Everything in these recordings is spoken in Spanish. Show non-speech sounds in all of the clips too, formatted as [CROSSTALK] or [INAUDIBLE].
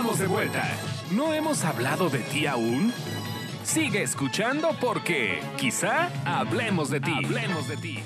estamos de vuelta. ¿No hemos hablado de ti aún? Sigue escuchando porque quizá hablemos de ti. Hablemos de ti.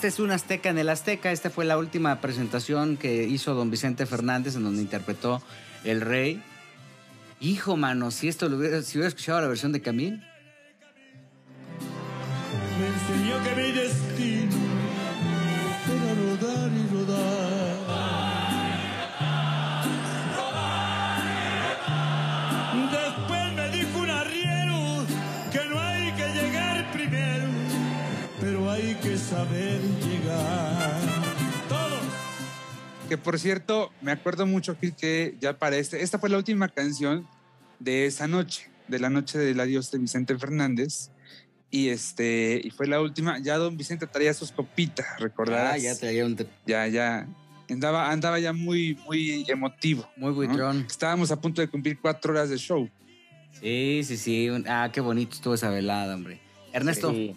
Este es un Azteca en el Azteca. Esta fue la última presentación que hizo don Vicente Fernández en donde interpretó El Rey. Hijo, mano, si esto lo hubiera, si hubiera escuchado la versión de Camille. Me enseñó que mi destino era rodar y rodar. Después me dijo un arriero que no hay que llegar primero, pero hay que saber Que por cierto, me acuerdo mucho Gil, que ya para este, esta fue la última canción de esa noche, de la noche del adiós de Vicente Fernández. Y este, y fue la última, ya don Vicente traía sus copitas, recordarás. Ah, ya traía un... te- ya, ya, andaba, andaba ya muy, muy emotivo. Muy ¿no? buitrón. Estábamos a punto de cumplir cuatro horas de show. Sí, sí, sí. Ah, qué bonito estuvo esa velada, hombre. Ernesto. Sí.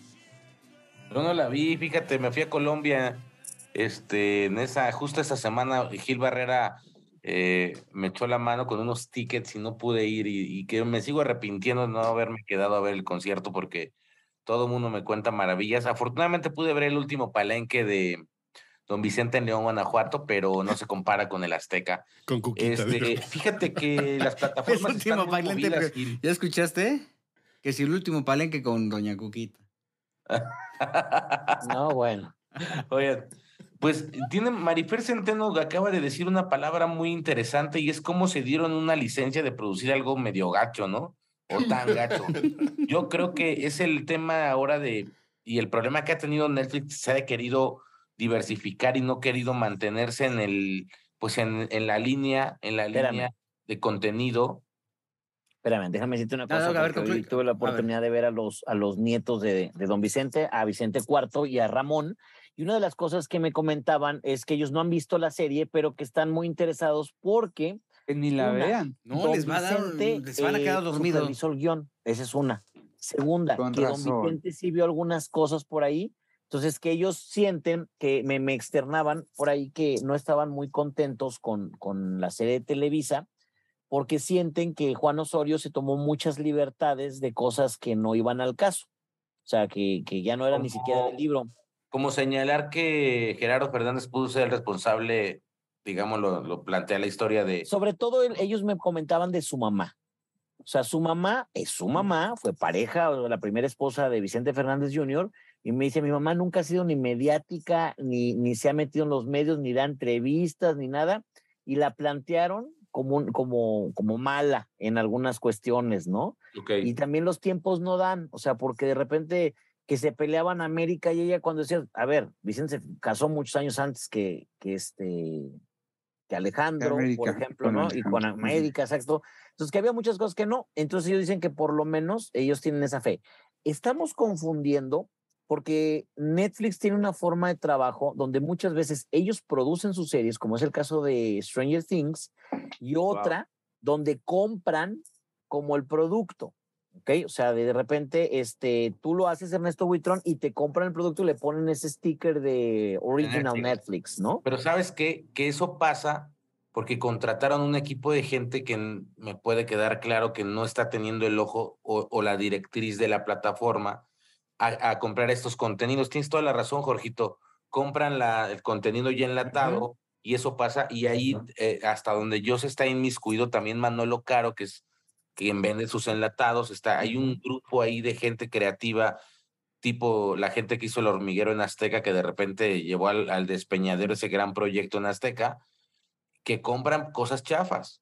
Yo no la vi, fíjate, me fui a Colombia. Este, en esa, justo esa semana, Gil Barrera eh, me echó la mano con unos tickets y no pude ir. Y, y que me sigo arrepintiendo de no haberme quedado a ver el concierto porque todo el mundo me cuenta maravillas. Afortunadamente pude ver el último palenque de Don Vicente en León, Guanajuato, pero no se compara con el Azteca. Con Cuquita. Este, [LAUGHS] fíjate que las [LAUGHS] El plataformas último están muy bailante, movidas, pero- Gil. ¿Ya escuchaste? Que si el último palenque con Doña Cuquita. No, bueno. Oigan, pues tiene Marifer Centeno que acaba de decir una palabra muy interesante y es cómo se dieron una licencia de producir algo medio gacho, ¿no? O tan gacho. [LAUGHS] Yo creo que es el tema ahora de, y el problema que ha tenido Netflix, se ha querido diversificar y no querido mantenerse en el, pues en, en la línea, en la Espérame. línea de contenido. Espérame, déjame decirte una cosa. no, a ver, porque hoy concluye. tuve la oportunidad de ver a los, a los nietos de, de don Vicente, a Vicente IV y a Ramón. Y una de las cosas que me comentaban es que ellos no han visto la serie, pero que están muy interesados porque Que ni la Una. vean. No, les va a dar, Vicente, les van a quedar eh, dormidos. el guion. Esa es una. Segunda, Con que razón. don Vicente sí vio algunas cosas por ahí. Entonces, que ellos sienten que me, me externaban por ahí que no estaban muy contentos con, con la serie de Televisa, porque sienten que Juan Osorio se tomó muchas libertades de cosas que no iban al caso. O sea, que, que ya no era ni siquiera del Como- libro. Como señalar que Gerardo Fernández pudo ser el responsable, digamos, lo, lo plantea la historia de Sobre todo el- ellos me comentaban de su mamá. O sea, su mamá es su mamá, fue pareja o la primera esposa de Vicente Fernández Jr. Y me dice, mi mamá nunca ha sido ni mediática, ni, ni se ha metido en los medios, ni da entrevistas, ni nada. Y la plantearon como, como, como mala en algunas cuestiones, ¿no? Ok. Y también los tiempos no dan, o sea, porque de repente que se peleaban América y ella cuando decía, a ver, Vicente se casó muchos años antes que, que este que Alejandro, por ejemplo, ¿no? Y con. América, exacto. Entonces, que había muchas cosas que no. Entonces, ellos dicen que por lo menos ellos tienen esa fe. Estamos confundiendo porque Netflix tiene una forma de trabajo donde muchas veces ellos producen sus series, como es el caso de Stranger Things, y otra donde compran como el producto. ¿Ok? O sea, de repente, este, tú lo haces, Ernesto Buitrón, y te compran el producto y le ponen ese sticker de Original Netflix. Netflix, ¿no? Pero ¿sabes qué? Que eso pasa porque contrataron un equipo de gente que me puede quedar claro que no está teniendo el ojo o, o la directriz de la plataforma a, a comprar estos contenidos. Tienes toda la razón, Jorgito. Compran la, el contenido ya enlatado y eso pasa. Y ahí, eh, hasta donde yo se está inmiscuido, también Manolo Caro, que es quien vende sus enlatados, está, hay un grupo ahí de gente creativa tipo la gente que hizo el hormiguero en Azteca, que de repente llevó al, al despeñadero ese gran proyecto en Azteca, que compran cosas chafas.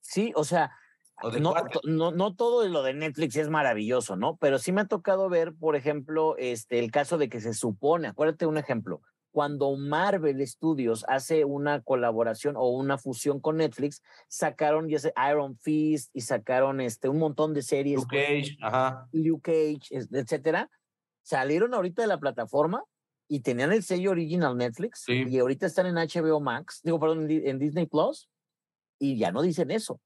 Sí, o sea, O no, no, no todo lo de Netflix es maravilloso, ¿no? Pero sí me ha tocado ver, por ejemplo, este, el caso de que se supone, acuérdate un ejemplo, cuando Marvel Studios hace una colaboración o una fusión con Netflix, sacaron ya sé, Iron Fist y sacaron este, un montón de series, Luke Cage, ajá. Luke Cage, etcétera, salieron ahorita de la plataforma y tenían el sello original Netflix Sí. y ahorita están en HBO Max, digo, perdón, en Disney Plus y ya no dicen eso. O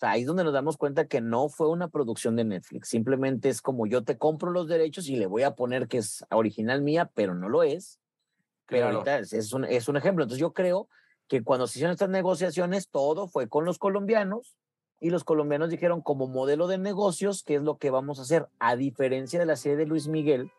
sea, ahí es donde nos damos cuenta que no fue una producción de Netflix, simplemente es como yo te compro los derechos y le voy a poner que es original mía, pero no lo es. Pero Claro. ahorita es, un, es un ejemplo. Entonces yo creo que cuando se hicieron estas negociaciones, todo fue con los colombianos y los colombianos dijeron como modelo de negocios, ¿qué es lo que vamos a hacer? A diferencia de la serie de Luis Miguel,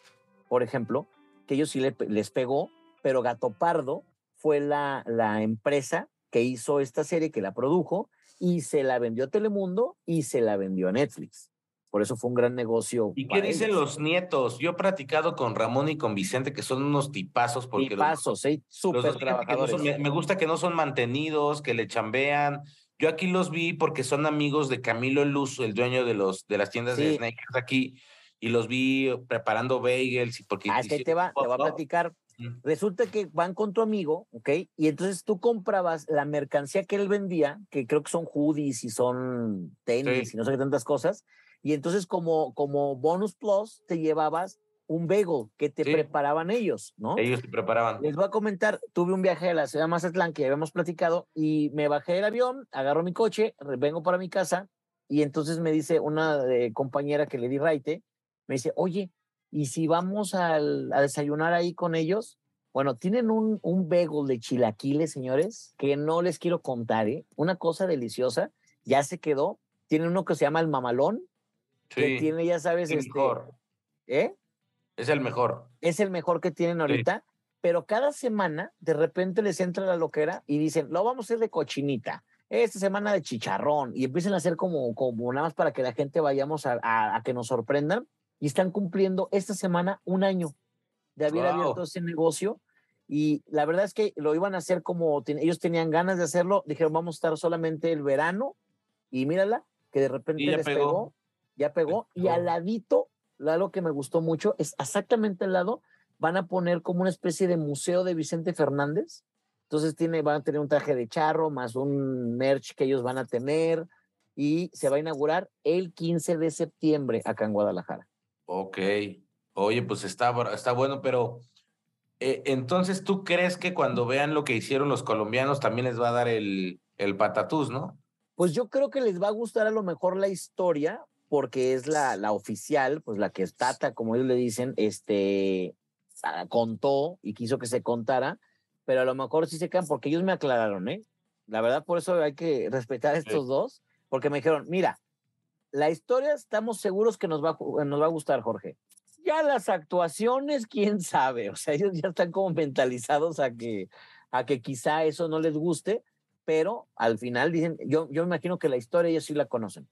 por ejemplo, que ellos sí le les pegó, pero Gato Pardo fue la, la empresa que hizo esta serie, que la produjo y se la vendió a Telemundo y se la vendió a Netflix. Por eso fue un gran negocio. ¿Y qué dicen ellos. los nietos? Yo he platicado con Ramón y con Vicente, que son unos tipazos, porque los- Tipazos, ¿eh? los súper dos, fíjate que no trabajadores. son- me, me gusta que no son mantenidos, que le chambean. Yo aquí los vi porque son amigos de Camilo Luz, el dueño de los de las tiendas de Sí. sneakers aquí, y los vi preparando bagels y porque Ah, te va, te va a platicar. Mm. Resulta que van con tu amigo, ¿ok? Y entonces tú comprabas la mercancía que él vendía, que creo que son hoodies y son tenis Sí. y no sé qué tantas cosas. Y entonces como, como bonus plus te llevabas un bagel que te Sí. preparaban ellos, ¿no? Ellos se preparaban. Les voy a comentar, tuve un viaje a la ciudad de Mazatlán que ya habíamos platicado y me bajé del avión, agarro mi coche, vengo para mi casa y entonces me dice una eh, compañera que le di raite, me dice, oye, ¿y si vamos al- a desayunar ahí con ellos? Bueno, tienen un, un bagel de chilaquiles, señores, que no les quiero contar, ¿eh? Una cosa deliciosa, ya se quedó. Tienen uno que se llama el mamalón, que tiene, ya sabes, el este, mejor. ¿eh? Es el mejor. es el mejor que tienen ahorita, pero cada semana de repente les entra la loquera y dicen, lo vamos a hacer de cochinita, esta semana de chicharrón, y empiezan a hacer como, como nada más para que la gente vayamos a, a- a que nos sorprendan, y están cumpliendo esta semana un año de haber abierto ese negocio, y la verdad es que lo iban a hacer como ten- ellos tenían ganas de hacerlo, dijeron, vamos a estar solamente el verano, y mírala, que de repente les pegó. pegó, ya pegó, y al pegó. ladito, algo que me gustó mucho, es exactamente al lado, van a poner como una especie de museo de Vicente Fernández. Entonces tiene, van a tener un traje de charro más un merch que ellos van a tener y se va a inaugurar el 15 de septiembre acá en Guadalajara. Ok. Oye, pues está, está bueno, pero eh, entonces tú crees que cuando vean lo que hicieron los colombianos también les va a dar el, el patatús, ¿no? Pues yo creo que les va a gustar a lo mejor la historia porque es la, la oficial, pues la que es Tata, como ellos le dicen, este, ah, contó y quiso que se contara, pero a lo mejor sí se quedan porque ellos me aclararon, ¿eh? La verdad, por eso hay que respetar a estos dos, porque me dijeron, mira, la historia estamos seguros que nos va, nos va a gustar, Jorge. Ya las actuaciones, quién sabe, [LAUGHS] o sea, ellos ya están como mentalizados a que, a que quizá eso no les guste, pero al final dicen, yo, yo me imagino que la historia ellos sí la conocen.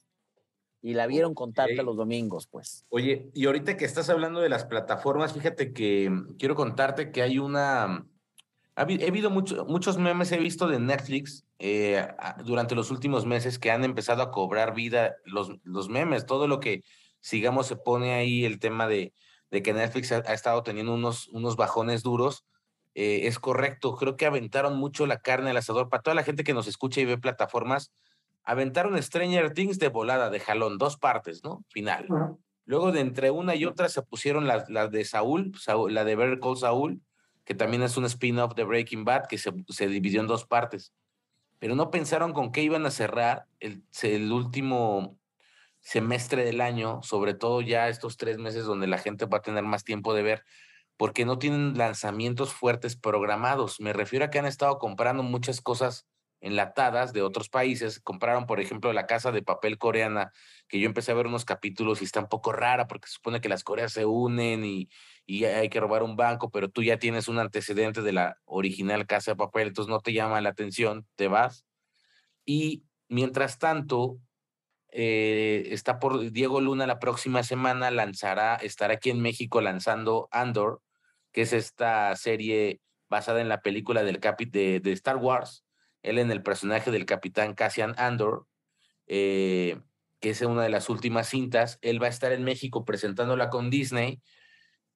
Y la vieron con Tata Ok. los domingos, pues. Oye, y ahorita que estás hablando de las plataformas, fíjate que mm, quiero contarte que hay una... ha habi- He habido mucho- muchos memes, he visto de Netflix eh, durante los últimos meses que han empezado a cobrar vida los, los memes, todo lo que sigamos se pone ahí el tema de, de que Netflix ha, ha estado teniendo unos, unos bajones duros. eh, es correcto, creo que aventaron mucho la carne al asador. Para toda la gente que nos escucha y ve plataformas, aventaron Stranger Things de volada, de jalón, dos partes, ¿no? Final. Luego de entre una y otra se pusieron las las de Saúl, Saúl- la de Better Call Saúl, que también es un spin-off de Breaking Bad, que se, se dividió en dos partes. Pero no pensaron con qué iban a cerrar el, el último semestre del año, sobre todo ya estos tres meses donde la gente va a tener más tiempo de ver, porque no tienen lanzamientos fuertes programados. Me refiero a que han estado comprando muchas cosas enlatadas de otros países. Compraron, por ejemplo, la casa de papel coreana, que yo empecé a ver unos capítulos y está un poco rara porque se supone que las Coreas se unen y, y hay que robar un banco, pero tú ya tienes un antecedente de la original casa de papel, entonces no te llama la atención, te vas. Y mientras tanto, eh, está por Diego Luna la próxima semana lanzará, estará aquí en México lanzando Andor, que es esta serie basada en la película del capi de, de Star Wars, él en el personaje del capitán Cassian Andor, eh, que es una de las últimas cintas, él va a estar en México presentándola con Disney,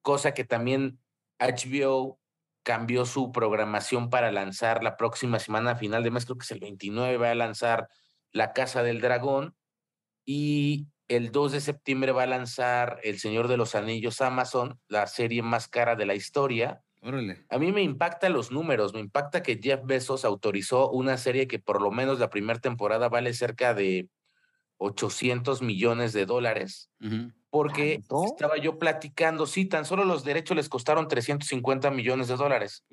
cosa que también HBO cambió su programación para lanzar la próxima semana, final de mes, creo que es el 29, va a lanzar La Casa del Dragón, y el 2 de septiembre va a lanzar El Señor de los Anillos Amazon, la serie más cara de la historia. Órale. A mí me impacta los números, me impacta que Jeff Bezos autorizó una serie que por lo menos la primera temporada vale cerca de 800 millones de dólares, porque ¿Tanto? estaba yo platicando, sí, tan solo los derechos les costaron 350 millones de dólares.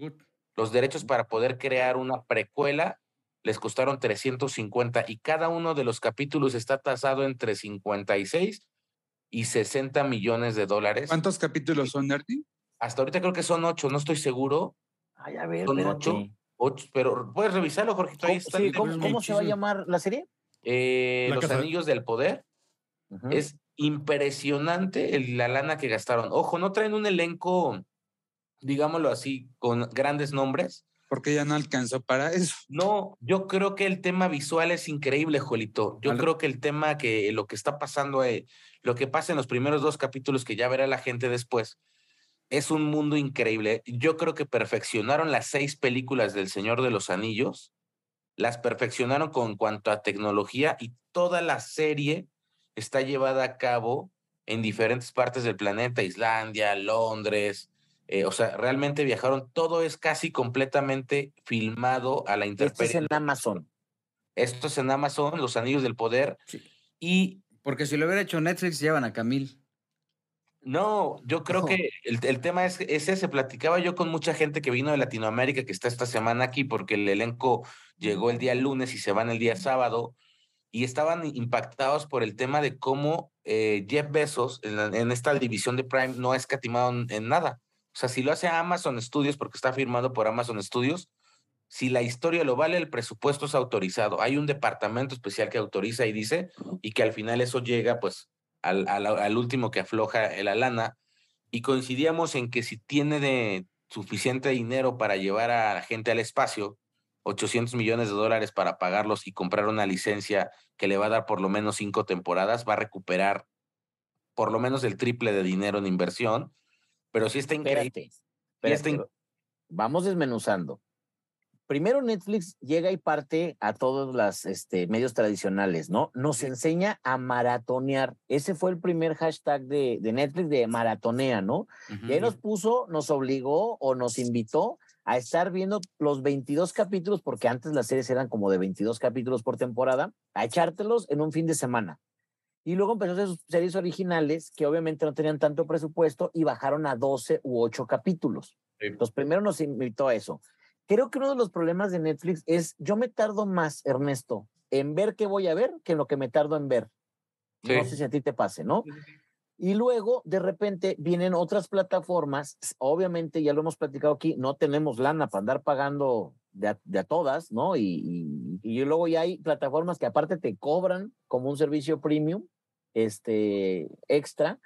Los derechos para poder crear una precuela les costaron 350 y cada uno de los capítulos está tasado entre 56 y 60 millones de dólares. ¿Cuántos capítulos son, Nerdy? Hasta ahorita creo que son ocho, no estoy seguro. Ay, a ver, Son espérate. ocho. Ocho, pero puedes revisarlo. Ahí ¿Cómo, está. sí, el- ¿cómo- cómo se va a llamar la serie? Eh, La los casa- Anillos del Poder. Es impresionante el- la lana que gastaron. Ojo, no traen un elenco, digámoslo así, con grandes nombres. Porque ya no alcanzó para eso. No, yo creo que el tema visual es increíble, Jolito. Yo Al- creo que el tema que lo que está pasando, eh, lo que pasa en los primeros dos capítulos que ya verá la gente después, es un mundo increíble. Yo creo que perfeccionaron las seis películas del Señor de los Anillos, las perfeccionaron con cuanto a tecnología y toda la serie está llevada a cabo en diferentes partes del planeta, Islandia, Londres. eh, o sea, realmente viajaron, todo es casi completamente filmado a la Este es intemperie. en Amazon. Esto es en Amazon, Los Anillos del Poder. Sí. Y Porque si lo hubiera hecho Netflix, llevan a Camil. No, yo creo No. que el, el tema es, es ese. Platicaba yo con mucha gente que vino de Latinoamérica que está esta semana aquí porque el elenco llegó el día lunes y se van el día sábado y estaban impactados por el tema de cómo eh, Jeff Bezos en, la- en esta división de Prime no ha escatimado en, en nada. O sea, si lo hace Amazon Studios porque está firmado por Amazon Studios, si la historia lo vale, el presupuesto es autorizado. Hay un departamento especial que autoriza y dice, y que al final eso llega pues al, al, al último que afloja la lana. Y coincidíamos en que si tiene de suficiente dinero para llevar a la gente al espacio, 800 millones de dólares para pagarlos y comprar una licencia que le va a dar por lo menos cinco temporadas, va a recuperar por lo menos el triple de dinero en inversión. Pero sí está increíble. Espérate. Y está espérate, Vamos desmenuzando. Primero Netflix llega y parte a todos los este, medios tradicionales, ¿no? Nos enseña a maratonear. Ese fue el primer hashtag de, de Netflix de maratonea, ¿no? Y ahí nos puso, nos obligó o nos invitó a estar viendo los 22 capítulos, porque antes las series eran como de 22 capítulos por temporada, a echártelos en un fin de semana. Y luego empezó a hacer sus series originales, que obviamente no tenían tanto presupuesto, y bajaron a 12 u 8 capítulos. Sí. Entonces, primero nos invitó a eso. Creo que uno de los problemas de Netflix es, yo me tardo más, Ernesto, en ver qué voy a ver que en lo que me tardo en ver. No Sí. sé si a ti te pase, ¿no? Y luego, de repente, vienen otras plataformas. Obviamente, ya lo hemos platicado aquí, no tenemos lana para andar pagando de a, de a todas, ¿no? Y, y, y luego ya hay plataformas que aparte te cobran como un servicio premium, este, extra.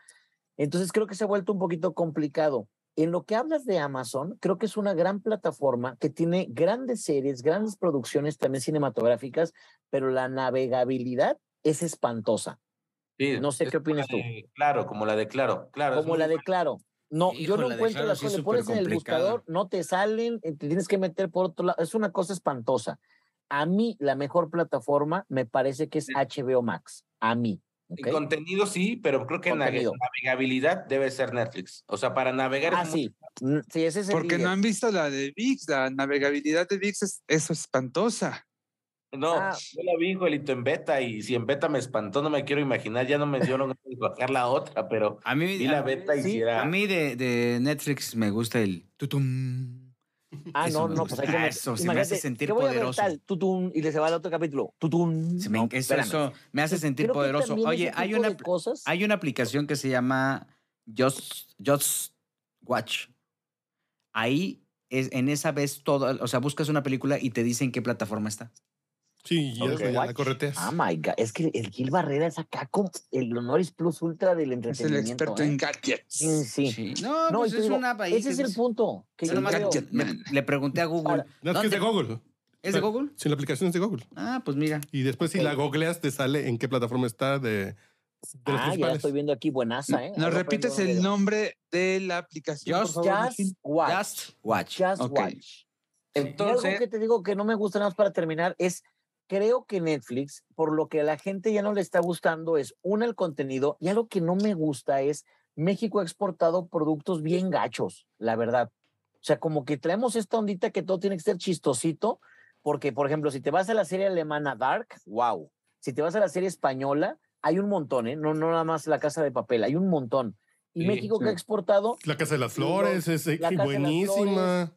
Entonces, creo que se ha vuelto un poquito complicado. En lo que hablas de Amazon, creo que es una gran plataforma que tiene grandes series, grandes producciones también cinematográficas, pero la navegabilidad es espantosa. Sí, No sé es qué opinas tú. Claro, como la de Claro. como la de buena. Claro. No, yo no la encuentro las cosas. pones en el buscador, no te salen, eh, te tienes que meter por otro lado. Es una cosa espantosa. A mí, la mejor plataforma me parece que es HBO Max. A mí. ¿Ok? En contenido sí, pero creo que Contenido. navegabilidad debe ser Netflix. O sea, para navegar Ah, es sí. Sí, ese es el Porque no han visto la de VIX, la navegabilidad de VIX es, es espantosa. No, Ah. yo la vi, Joelito, en beta, y si en beta me espantó, no me quiero imaginar, ya no me [LAUGHS] de bajar la otra, pero A mí, vi la beta y sí, si era... a mí de, de Netflix me gusta el tutum. Ah, Eso no, no, pues hay que Ah, eso, se me hace sentir ¿qué voy a ver poderoso. tal? Y le se va al otro capítulo. Tutún. Se me- No, eso, me hace sentir creo poderoso. Oye, hay una, cosas. hay una aplicación que se llama Just, Just Watch. Ahí, es, en esa ves todo, o sea, buscas una película y te dicen qué plataforma está. Sí, ya la Watch. correteas. Ah, my God. Es que el Gil Barrera es acá con el Honoris Plus Ultra del Es el entretenimiento. experto ¿eh? en gadgets. Sí, sí. Sí. No, No, pues es digo, una ahí ese es el punto. Que yo creo. le, le pregunté a Google. Ahora, No, es que es de ¿dónde- Google. ¿Es de Google? Sí, la aplicación es de Google. Ah, pues mira. Y después, si la googleas, te sale en qué plataforma está de, de Ah, ya estoy viendo aquí buenaza, ¿eh? ¿Nos repites el nombre de la aplicación, Just por favor, Just Gil? Watch. Just Watch. Just Ok. Watch. Y algo Entonces, que te digo que no me gusta nada más para terminar es creo que Netflix, por lo que a la gente ya no le está gustando, es una el contenido y algo que no me gusta es México ha exportado productos bien gachos, la verdad. O sea, como que traemos esta ondita que todo tiene que ser chistosito, porque, por ejemplo, si te vas a la serie alemana Dark, wow. Si te vas a la serie española, hay un montón, ¿eh? No, no nada más La Casa de Papel, hay un montón. Y Sí, México que ha sí. exportado, La Casa de las Sí, Flores es eh, La las buenísima.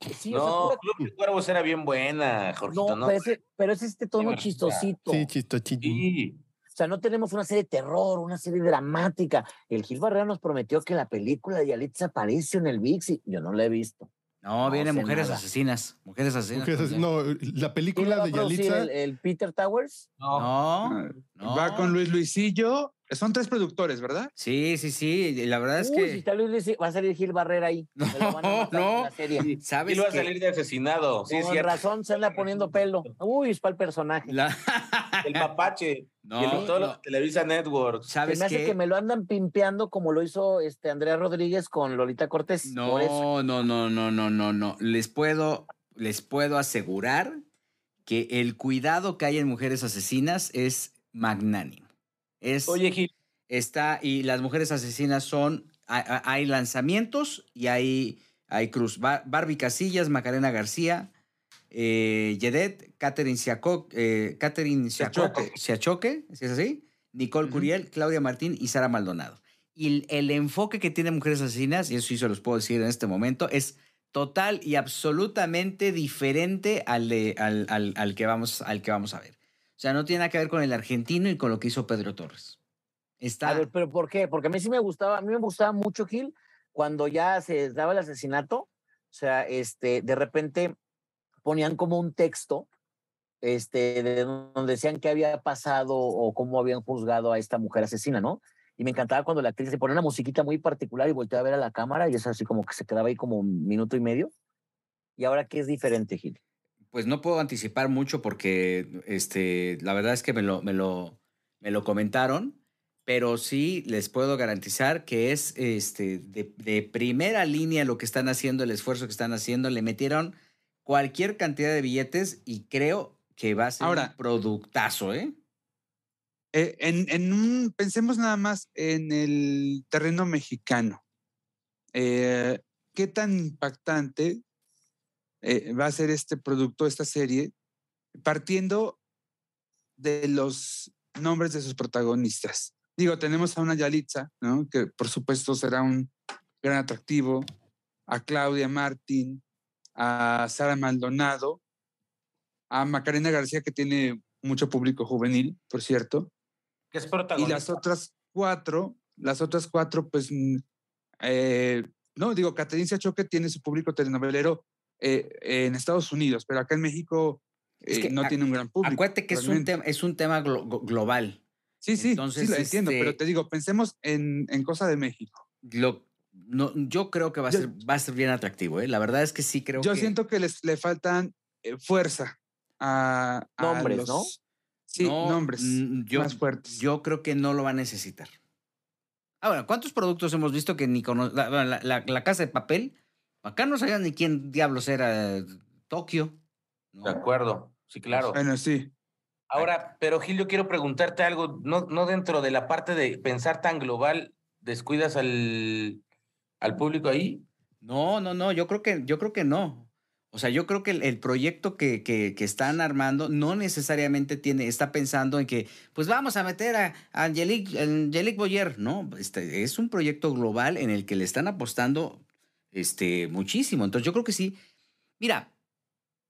Sí, o sea, No, Club de Cuervos era bien buena, Jorgito, no, ¿no? Pero, es, pero es este tono chistosito. Sí, chisto, chisto. Sí. O sea, no tenemos una serie de terror, una serie dramática. El Gil Barrera nos prometió que la película de Yalitza aparece en el VIX y yo no la he visto. No, No vienen sé mujeres nada. asesinas. Mujeres asesinas. Mujeres no, la ¿Quién película de? Yalitza. ¿El, el Peter Towers? No. No, no. Va con Luis Luisillo. Son tres productores, ¿verdad? Sí, sí, sí. La verdad es Uy, que. si está Luis Luis, va a salir Gil Barrera ahí. [LAUGHS] Lo van a No, en no. la serie. Y ¿Sabes lo va a salir de asesinado. Sí, Con cierto. razón se anda poniendo pelo. Uy, es para el personaje. La- [LAUGHS] El mapache. No, y el todo lo no. Televisa Network. Se ¿Sabes me hace que me lo andan pimpeando como lo hizo este Andrea Rodríguez con Lolita Cortés. Por eso. No, no, no, no, no, no, no. Les puedo, les puedo asegurar que el cuidado que hay en mujeres asesinas es magnánimo. Es, Oye, Gil, está, y las mujeres asesinas son, hay, lanzamientos y hay, hay cruz. Ba- Barbie Casillas, Macarena García, eh, Yedet, Catherine, eh, Catherine Siaco- Siachoque. Siachoque, ¿sí es así? Nicole. Curiel, Claudia Martín y Sara Maldonado. Y el, el enfoque que tiene Mujeres Asesinas, y eso sí se los puedo decir en este momento, es total y absolutamente diferente al, de- al, al- al que vamos, al que vamos a ver. O sea, no tiene nada que ver con el argentino y con lo que hizo Pedro Torres. Está. A ver, pero ¿por qué? Porque a mí sí me gustaba, a mí me gustaba mucho Gil cuando ya se daba el asesinato, o sea, este, de repente ponían como un texto, este, de donde decían qué había pasado o cómo habían juzgado a esta mujer asesina, ¿no? Y me encantaba cuando la actriz se ponía una musiquita muy particular y volteaba a ver a la cámara y es así como que se quedaba ahí como un minuto y medio. Y ahora qué es diferente, Gil. Pues no puedo anticipar mucho porque este, la verdad es que me lo, me lo, me lo comentaron, pero sí les puedo garantizar que es este, de, de primera línea lo que están haciendo, el esfuerzo que están haciendo. Le metieron cualquier cantidad de billetes y creo que va a ser Ahora- un productazo, ¿eh? Eh, en, en un, pensemos nada más en el terreno mexicano. Eh, ¿Qué tan impactante eh, va a ser este producto, esta serie, partiendo de los nombres de sus protagonistas? Digo, tenemos a una Yalitza, ¿no? que por supuesto será un gran atractivo, a Claudia Martín, a Sara Maldonado, a Macarena García, que tiene mucho público juvenil, por cierto, que es y protagonista. las otras cuatro, las otras cuatro, pues, mm, eh, no, digo, Caterina Choque tiene su público telenovelero eh, en Estados Unidos, pero acá en México Es eh, que no a- tiene un gran público. Acuérdate que es un, tema, es un tema glo- glo- global. Sí, sí, entonces, sí, lo entiendo, pero este- te digo, pensemos en, en cosa de México. Lo- no, yo creo que va a, Yo- ser, va a ser bien atractivo, ¿eh? La verdad es que sí creo Yo que... siento que les le faltan eh, fuerza a, a Nombres, ¿no? Sí, No, nombres yo, más fuertes. Yo creo que no lo va a necesitar. Ahora, ¿cuántos productos hemos visto que ni conocen? La, la- la- la casa de papel, acá no sabían ni quién diablos era eh, Tokio. ¿no? De acuerdo, sí, claro. Bueno, sí. Ahora, pero Gil, yo quiero preguntarte algo, no, no dentro de la parte de pensar tan global, ¿descuidas al, al público ahí? No, no, no, yo creo que, yo creo que no. O sea, yo creo que el, el proyecto que, que- que están armando no necesariamente tiene, está pensando en que, pues vamos a meter a, a Angelique, Angelique Boyer. No, este, es un proyecto global en el que le están apostando este, muchísimo. Entonces, yo creo que sí. Mira,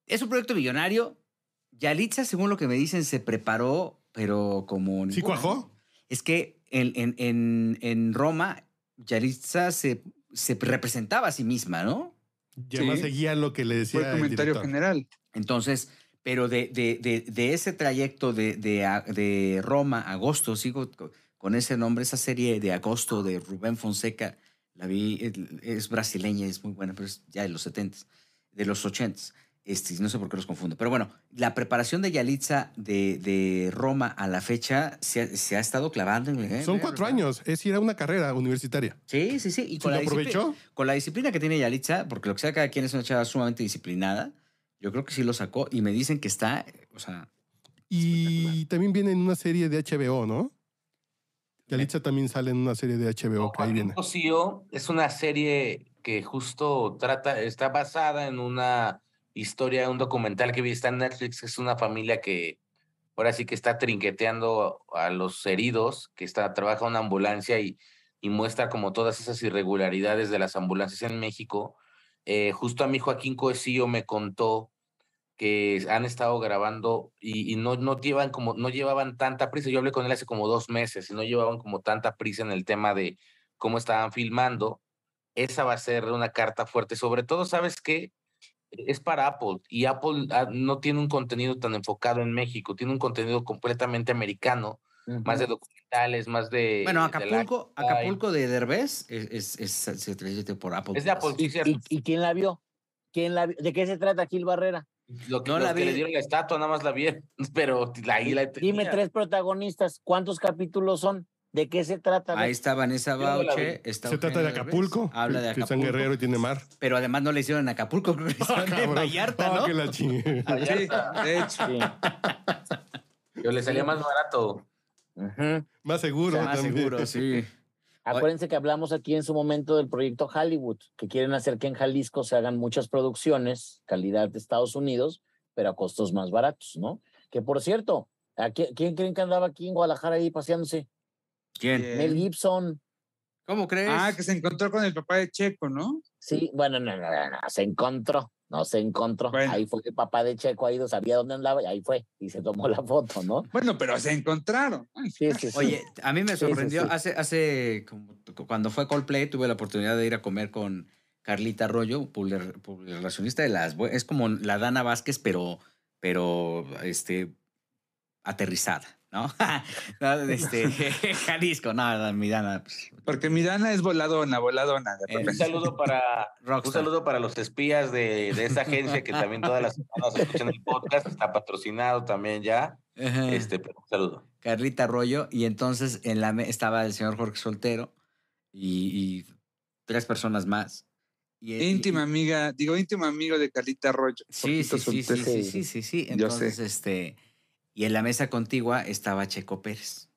es un proyecto millonario. Yalitza, según lo que me dicen, se preparó, pero como... ¿Sí ninguna. cuajó? Es que en, en, en, en Roma, Yalitza se, se representaba a sí misma, ¿no? Y además Sí. seguía lo que le decía Fue el comentario general. Entonces, pero de, de, de, de ese trayecto de, de, a- de Roma, agosto, sigo co- con ese nombre, esa serie de agosto de Rubén Fonseca, la vi, es- es brasileña, es muy buena, pero es ya de los 70, de los 80. Este, no sé por qué los confundo. Pero bueno, la preparación de Yalitza de, de Roma a la fecha se ha, se ha estado clavando. en- eh, Son cuatro años. Es ir a una carrera universitaria. Sí, sí, sí. Y ¿Se con lo la, aprovechó? con la disciplina que tiene Yalitza, porque lo que sea, cada quien es una chava sumamente disciplinada, yo creo que sí lo sacó y me dicen que está, o sea, Y también viene en una serie de HBO, ¿no? Yalitza también sale en una serie de HBO que ahí viene. Cosío es una serie que justo trata, está basada en una historia, un documental que vi, está en Netflix, es una familia que ahora sí que está trinqueteando a los heridos, que está, trabaja una ambulancia y, muestra como todas esas irregularidades de las ambulancias en México. Eh, justo a mí Joaquín Coesío me contó que han estado grabando y, y, no, no, llevan como, no llevaban tanta prisa. Yo hablé con él hace como dos meses y no llevaban como tanta prisa en el tema de cómo estaban filmando. Esa va a ser una carta fuerte. Sobre todo, ¿sabes qué? Es para Apple y Apple ah, no tiene un contenido tan enfocado en México, tiene un contenido completamente americano, uh -huh. más de documentales, más de... Bueno, Acapulco, de Acapulco de Derbez es, es, es, por Apple. Es de Apple, ¿Y, sí, ¿Y, ¿Y, quién la vio? ¿Quién la, ¿De qué se trata Gil Barrera? Lo que, no la vi. que le dieron la estatua, nada más la vi, [LAUGHS] pero ahí la Dime tres protagonistas, ¿cuántos capítulos son? ¿De qué se trata? Ahí está Vanessa Bauche. Está se trata de Acapulco. Habla de que Acapulco. San Guerrero y tiene mar. Pero además no le hicieron en Acapulco, [LAUGHS] creo que le hicieron en Vallarta, ¿no? Oh, que la chingue. Sí, de hecho. Sí. Yo le salía más barato. Uh -huh. Más seguro. O sea, más también. seguro, sí. [LAUGHS] Acuérdense que hablamos aquí en su momento del proyecto Hollywood, que quieren hacer que en Jalisco se hagan muchas producciones, calidad de Estados Unidos, pero a costos más baratos, ¿no? Que por cierto, ¿a quién, quién creen que andaba aquí en Guadalajara ahí paseándose? ¿Quién? Mel Gibson. ¿Cómo crees? Ah, que se encontró con el papá de Checo, ¿no? Sí, bueno, no, no, no, no se encontró, no se encontró. Bueno. Ahí fue el papá de Checo, ha ido, sabía dónde andaba y ahí fue, y se tomó la foto, ¿no? Bueno, pero se encontraron. Sí, sí, sí. Oye, a mí me sorprendió, sí, sí. hace, hace como, cuando fue Coldplay, tuve la oportunidad de ir a comer con Carlita Arroyo, relacionista de las, es como la Dana Vázquez, pero, pero, este, aterrizada. [LAUGHS] [LAUGHS] ¿no? este, [LAUGHS] Jalisco, no, mi Dana. Pues, Porque mi Dana es voladona, voladona. Eh, un saludo para Rockstar. un saludo para los espías de, de esa agencia que también todas las semanas escuchan el podcast, está patrocinado también ya. Este, un saludo. Carlita Arroyo, y entonces en la estaba el señor Jorge Soltero y, y tres personas más. Y, íntima y, amiga, digo íntima amigo de Carlita Arroyo. Sí, sí sí sí, sí, sí, sí, sí, Entonces, este y en la mesa contigua estaba Checo Pérez.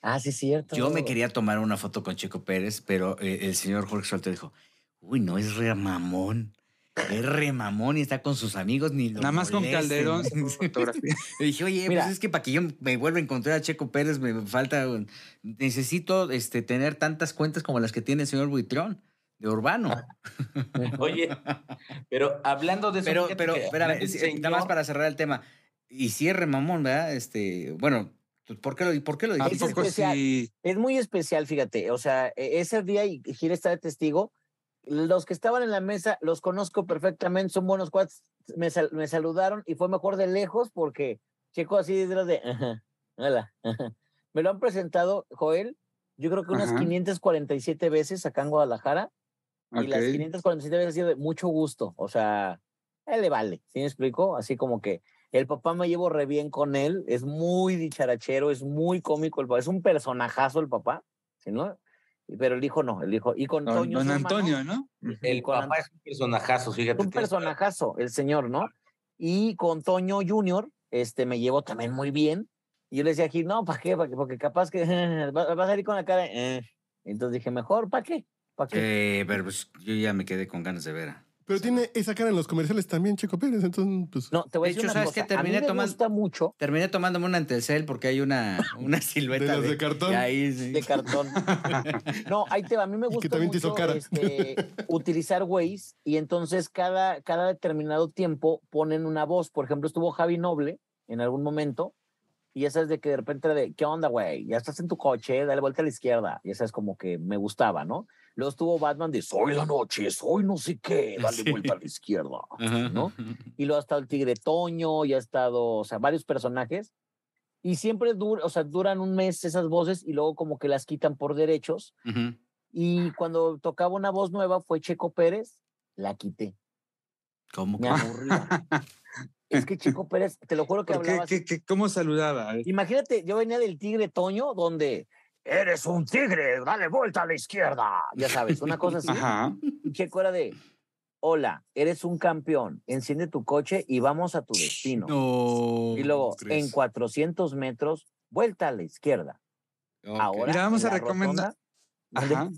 Ah, sí, cierto. Yo me quería tomar una foto con Checo Pérez, pero eh, el señor Jorge Soltero dijo, uy, no, es re mamón. Es re mamón y está con sus amigos ni lo Nada más molesten. con Calderón. [LAUGHS] [LAUGHS] Le dije, oye, Mira, pues es que para que yo me vuelva a encontrar a Checo Pérez me falta, necesito este, tener tantas cuentas como las que tiene el señor Buitrón de Urbano. [LAUGHS] Oye, pero hablando de eso. Pero, pero, espérame, nada más para cerrar el tema y cierre mamón, ¿verdad? Este, bueno, ¿por qué lo, por qué lo es dijiste? especial, sí. es muy especial, fíjate. O sea, e, ese día, y Gil está de testigo, los que estaban en la mesa los conozco perfectamente, son buenos cuates, me, sal, me saludaron y fue mejor de lejos porque Checo así detrás de, ajá, hola, ajá. me lo han presentado, Joel, yo creo que unas ajá. 547 veces acá en Guadalajara, okay. y las 547 veces ha sido de mucho gusto, o sea, él le vale, ¿sí me explico? Así como que el papá me llevo re bien con él, es muy dicharachero, es muy cómico, el papá, es un personajazo el papá, ¿sí, no? Pero el hijo no, el hijo. Y con don, Toño. Don Antonio, ¿no? El papá es un personajazo, fíjate. Un personajazo, el señor, ¿no? Y con Toño Junior, este, me llevo también muy bien. Y yo le decía aquí, no, ¿para qué? Porque capaz que [LAUGHS] va, a salir con la cara. Eh. Entonces dije, mejor, ¿para qué? ¿Para qué? Eh, pero pues yo ya me quedé con ganas de ver. Pero tiene esa cara en los comerciales también, Checo Pérez, entonces, pues... No, te voy a decir de hecho, una ¿sabes cosa. que terminé a mí me tomando, gusta mucho. Terminé tomándome una Antelcel porque hay una, una [LAUGHS] silueta ¿De las de cartón? y ahí, sí. De cartón. [LAUGHS] no, ahí te va. A mí me gusta también te hizo mucho cara. este, [LAUGHS] utilizar Waze y entonces cada, cada determinado tiempo ponen una voz. Por ejemplo, estuvo Javi Noble en algún momento y ya sabes de que de repente era de, ¿qué onda, güey? Ya estás en tu coche, dale vuelta a la izquierda. Y esa es como que me gustaba, ¿no? Luego estuvo Batman de, soy la noche, soy no sé qué, dale Sí. vuelta a la izquierda, Ajá. ¿no? Y luego ha estado el Tigre Toño, y ha estado, o sea, varios personajes. Y siempre dura, o sea, duran un mes esas voces y luego como que las quitan por derechos. Y cuando tocaba una voz nueva fue Checo Pérez, la quité. ¿Cómo? Me aburría. [LAUGHS] es que Checo Pérez, te lo juro que ¿Por qué, hablaba. ¿Cómo saludaba? Imagínate, yo venía del Tigre Toño, donde eres un tigre, dale vuelta a la izquierda. Ya sabes, una cosa así. Ajá. Era de, hola, eres un campeón, enciende tu coche y vamos a tu destino. No. y luego, en 400 metros, vuelta a la izquierda. Ahora, Mira, vamos a recomendar- rotonda.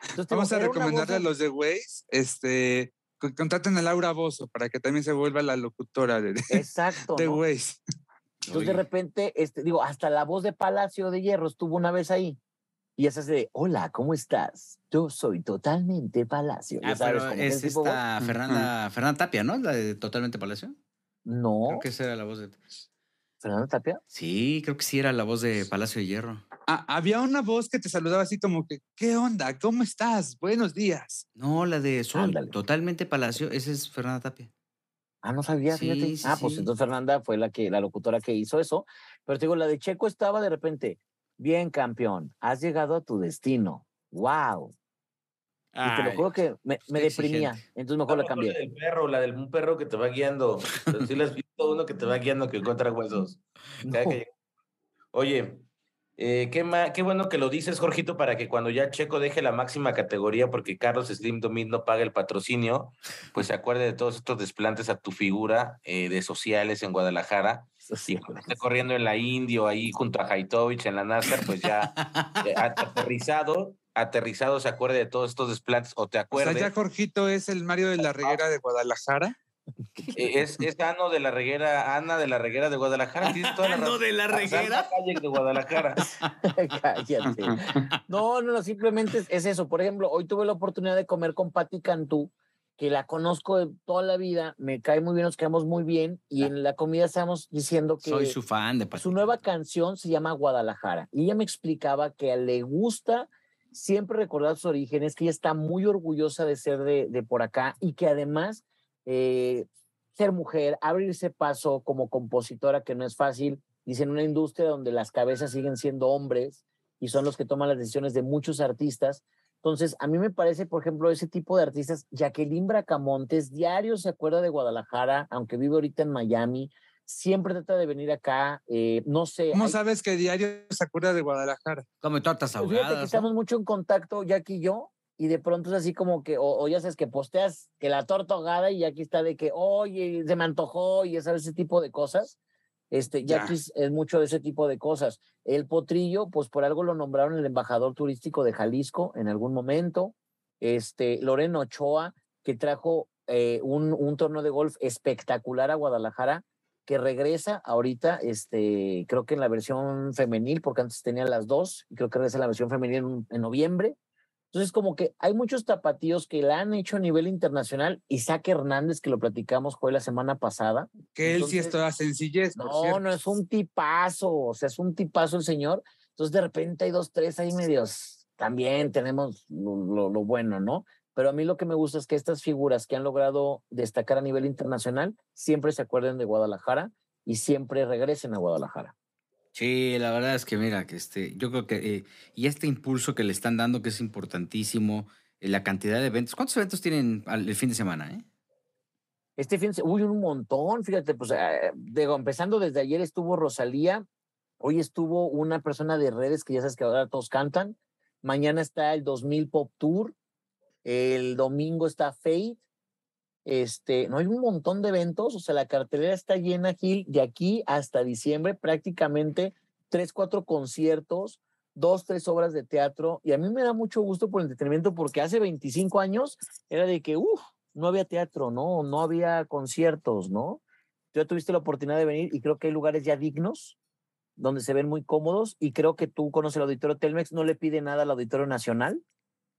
Entonces, Vamos a recomendarle a los de Waze, este, contraten a Laura Bozo para que también se vuelva la locutora de, de, Exacto. de ¿no? Waze. Entonces, Oye. de repente, este, digo, hasta la voz de Palacio de Hierro estuvo una vez ahí. Y esa hace de, hola, ¿cómo estás? Yo soy totalmente Palacio. Ah, sabes, pero es esta Fernanda, Fernanda Tapia, ¿no? La de Totalmente Palacio. No, Creo que esa era la voz de. Fernando Tapia. Sí, creo que sí era la voz de Palacio de Hierro. Ah, había una voz que te saludaba así como que, ¿qué onda? ¿Cómo estás? Buenos días. No, la de Sol, Ándale. Totalmente Palacio, esa es Fernanda Tapia. Ah, no sabía, Sí, fíjate. sí, ah, pues sí. entonces Fernanda fue la que, la locutora que hizo eso. Pero te digo, la de Checo estaba de repente, bien campeón, has llegado a tu destino. Wow. Y te lo Ay, juro que me, me está deprimía. Entonces mejor la La cambié. del perro, la del un perro que te va guiando. Si le has visto uno que te va guiando que encuentra huesos. Cada [LAUGHS] No. que llega- Oye, eh, qué, ma- qué bueno que lo dices, Jorgito, para que cuando ya Checo deje la máxima categoría, porque Carlos Slim Domit no paga el patrocinio, pues se acuerde de todos estos desplantes a tu figura eh, de sociales en Guadalajara. Y cuando esté corriendo en la Indio, ahí junto a Haitovich en la NASCAR, pues ya [LAUGHS] eh, aterrizado, aterrizado se acuerde de todos estos desplantes, o te O sea, ya Jorgito es el Mario de la Reguera de Guadalajara. Eh, Es, es Ano de la Reguera, Ana de la Reguera de Guadalajara. [LAUGHS] Ano de la Reguera. De Guadalajara. [LAUGHS] Cállate. No, no, no, simplemente es, es eso. Por ejemplo, hoy tuve la oportunidad de comer con Patti Cantú, que la conozco de toda la vida, me cae muy bien, nos quedamos muy bien, y en la comida estábamos diciendo que Soy su fan de su Pati. nueva canción se llama Guadalajara. Y ella me explicaba que le gusta siempre recordar sus orígenes, que ella está muy orgullosa de ser de, de por acá y que además eh, ser mujer, abrirse paso como compositora, que no es fácil, dice en una industria donde las cabezas siguen siendo hombres y son los que toman las decisiones de muchos artistas. Entonces, a mí me parece, por ejemplo, ese tipo de artistas, Jacqueline Bracamontes, diario se acuerda de Guadalajara, aunque vive ahorita en Miami, siempre trata de venir acá, eh, no sé. ¿Cómo hay- sabes que diario se acuerda de Guadalajara? Come tortas pues fíjate que ahogadas. ¿no? estamos mucho en contacto, Jackie y yo, y de pronto es así como que, o, o ya sabes que posteas que la torta ahogada y aquí está de que, oye, se me antojó y ya sabes, ese tipo de cosas. Este, Ya. Jackie es, es mucho de ese tipo de cosas. El potrillo, pues por algo lo nombraron el embajador turístico de Jalisco en algún momento. Este, Loreno Ochoa, que trajo eh, un, un torneo de golf espectacular a Guadalajara, que regresa ahorita, este, creo que en la versión femenil, porque antes tenía las dos, y creo que regresa en la versión femenil en, en noviembre. Entonces, como que hay muchos tapatíos que la han hecho a nivel internacional. Isaac Hernández, que lo platicamos, fue la semana pasada. Que él sí es toda sencillez. por No, cierto. no es un tipazo, o sea, es un tipazo el señor. Entonces, de repente hay dos, tres ahí medios. También tenemos lo, lo- lo bueno, ¿no? Pero a mí lo que me gusta es que estas figuras que han logrado destacar a nivel internacional siempre se acuerden de Guadalajara y siempre regresen a Guadalajara. Sí, la verdad es que mira, que este, yo creo que, eh, y este impulso que le están dando, que es importantísimo, eh, la cantidad de eventos. ¿Cuántos eventos tienen el fin de semana? Eh? Este fin, de se- uy, un montón, fíjate, pues digo, empezando desde ayer estuvo Rosalía, hoy estuvo una persona de redes que ya sabes que ahora todos cantan, mañana está el 2000 Pop Tour, el domingo está Fate, este, no hay un montón de eventos, o sea, la cartelera está llena, Gil, de aquí hasta diciembre, prácticamente tres, cuatro conciertos, dos, tres obras de teatro, y a mí me da mucho gusto por el entretenimiento porque hace 25 años era de que, uff, no había teatro, ¿no? No había conciertos, ¿no? Tú ya tuviste la oportunidad de venir y creo que hay lugares ya dignos donde se ven muy cómodos y creo que tú conoces el auditorio Telmex, no le pide nada al auditorio nacional.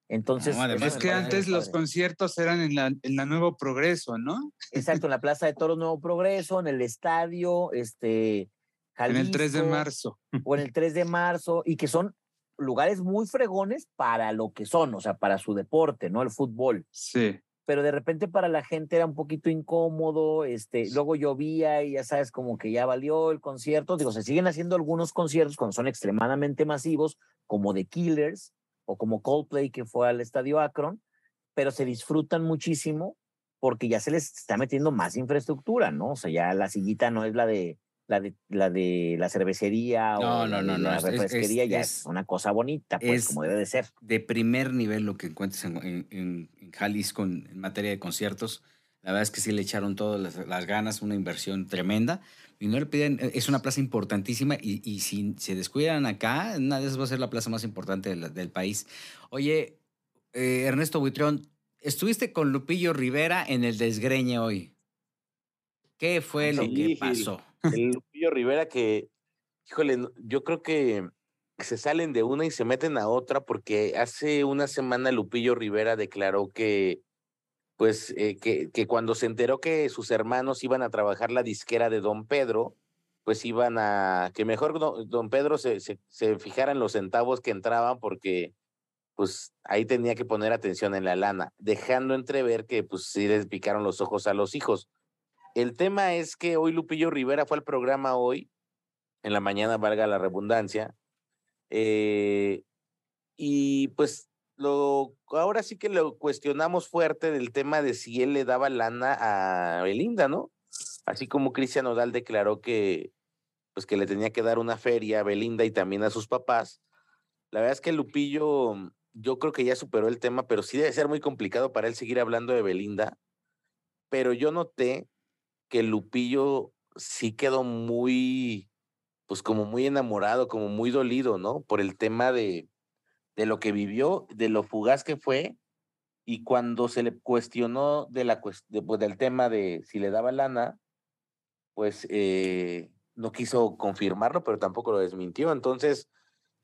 Entonces, No, además Es que antes los conciertos eran en la, en la Nuevo Progreso, ¿no? Exacto, en la Plaza de Toros Nuevo Progreso, en el estadio, este, En el 3 de Jalisco, marzo. o en el 3 de marzo, y que son lugares muy fregones para lo que son, o sea, para su deporte, ¿no? El fútbol. Sí. pero de repente para la gente era un poquito incómodo, este, luego llovía y ya sabes como que ya valió el concierto, digo, se siguen haciendo algunos conciertos cuando son extremadamente masivos, como The Killers o como Coldplay que fue al Estadio Akron, pero se disfrutan muchísimo porque ya se les está metiendo más infraestructura, ¿no? O sea, ya la sillita no es la de la de la, de la cervecería No, o no, la, no, la es- es- refresquería es- ya es- es una cosa bonita, pues es- como debe de ser. de primer nivel lo que encuentres en, en- en- en Jalisco en, en materia de conciertos. La verdad es que sí le echaron todas las, las ganas, una inversión tremenda. Y no le piden, es una plaza importantísima y, y si se descuidan acá, una de esas va a ser la plaza más importante del, del país. Oye, eh, Ernesto Buitrón, estuviste con Lupillo Rivera en el desgreñe hoy. ¿Qué fue lo que pasó? El Lupillo Rivera que, híjole, yo creo que se salen de una y se meten a otra porque hace una semana Lupillo Rivera declaró que, pues, eh, que, que cuando se enteró que sus hermanos iban a trabajar la disquera de Don Pedro, pues iban a, que mejor don, Pedro se, se, se fijara en los centavos que entraban porque, pues, ahí tenía que poner atención en la lana, dejando entrever que, pues, sí les picaron los ojos a los hijos. El tema es que hoy Lupillo Rivera fue al programa hoy, en la mañana, valga la redundancia, eh, y pues lo, ahora sí que lo cuestionamos fuerte del tema de si él le daba lana a Belinda, ¿no? Así como Cristian Odal declaró que, pues que le tenía que dar una feria a Belinda y también a sus papás. La verdad es que Lupillo, yo creo que ya superó el tema, pero sí debe ser muy complicado para él seguir hablando de Belinda. Pero yo noté que Lupillo sí quedó muy, pues como muy enamorado, como muy dolido, ¿no? Por el tema de, de lo que vivió, de lo fugaz que fue, y cuando se le cuestionó de la, de, pues, del tema de si le daba lana, pues eh, no quiso confirmarlo, pero tampoco lo desmintió. Entonces,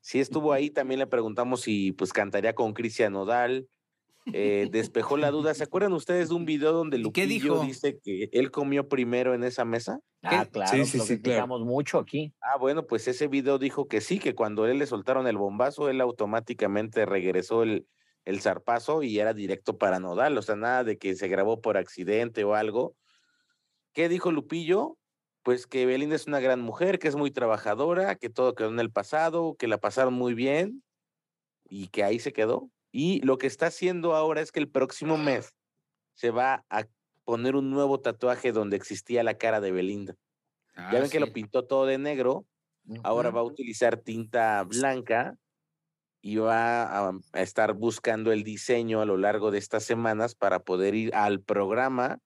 sí estuvo ahí, también le preguntamos si pues cantaría con Cristian Nodal. Eh, despejó la duda. ¿Se acuerdan ustedes de un video donde ¿Y qué Lupillo dijo? dice que él comió primero en esa mesa? Ah, claro, Sí, sí, lo sí, claro. mucho aquí. Ah, bueno, pues ese video dijo que sí, que cuando él le soltaron el bombazo, él automáticamente regresó el, el zarpazo y era directo para Nodal, o sea, nada de que se grabó por accidente o algo. ¿Qué dijo Lupillo? Pues que Belinda es una gran mujer, que es muy trabajadora, que todo quedó en el pasado, que la pasaron muy bien y que ahí se quedó. Y lo que está haciendo ahora es que el próximo mes se va a poner un nuevo tatuaje donde existía la cara de Belinda. Ah, ya ven que lo pintó todo de negro, ahora va a utilizar tinta blanca y va a, a estar buscando el diseño a lo largo de estas semanas para poder ir al programa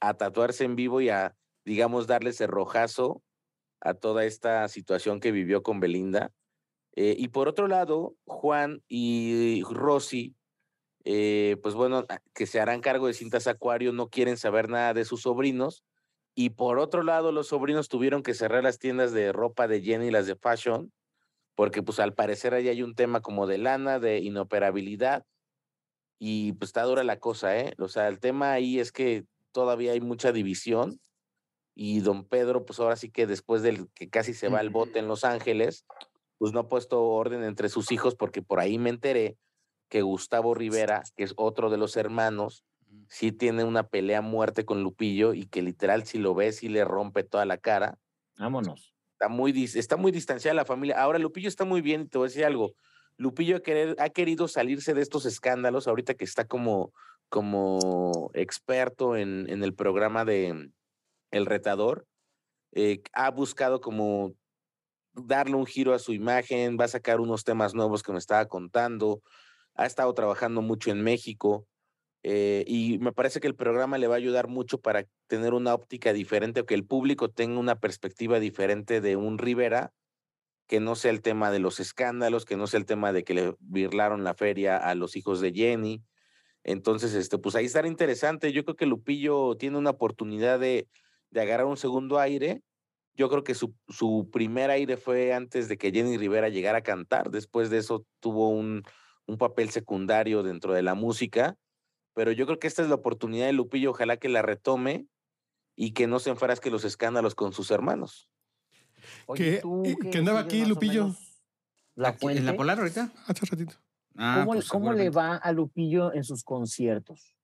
a tatuarse en vivo y a, digamos, darle ese rojazo a toda esta situación que vivió con Belinda. Eh, y por otro lado, Juan y Rosy, eh, pues bueno, a- que se harán cargo de cintas Acuario, no quieren saber nada de sus sobrinos. Y por otro lado, los sobrinos tuvieron que cerrar las tiendas de ropa de Jenny, las de fashion, porque pues al parecer ahí hay un tema como de lana, de inoperabilidad. Y pues está dura la cosa, ¿eh? O sea, el tema ahí es que todavía hay mucha división. Y don Pedro, pues ahora sí que después del que casi se va al bote en Los Ángeles, pues no ha puesto orden entre sus hijos, porque por ahí me enteré que Gustavo Rivera, que es otro de los hermanos, sí tiene una pelea a muerte con Lupillo y que literal si lo ves y le rompe toda la cara. Vámonos. Está muy, está muy distanciada la familia. Ahora Lupillo está muy bien y te voy a decir algo. Lupillo ha, querer- ha querido salirse de estos escándalos ahorita que está como, como experto en, en el programa de El Retador. eh, ha buscado como darle un giro a su imagen, va a sacar unos temas nuevos que me estaba contando, ha estado trabajando mucho en México eh, y me parece que el programa le va a ayudar mucho para tener una óptica diferente o que el público tenga una perspectiva diferente de un Rivera, que no sea el tema de los escándalos, que no sea el tema de que le birlaron la feria a los hijos de Jenny. Entonces, este, pues ahí estará interesante. Yo creo que Lupillo tiene una oportunidad de, de agarrar un segundo aire. Yo creo que su, su primer aire fue antes de que Jenny Rivera llegara a cantar. Después de eso tuvo un, un papel secundario dentro de la música. Pero yo creo que esta es la oportunidad de Lupillo. Ojalá que la retome y que no se enfrasque los escándalos con sus hermanos. Oye, Que- ¿tú eh, qué que andaba aquí, Lupillo. menos La Aquí, ¿En la? Polar ahorita? Hace ratito. Ah, ¿Cómo, pues cómo le va a Lupillo en sus conciertos?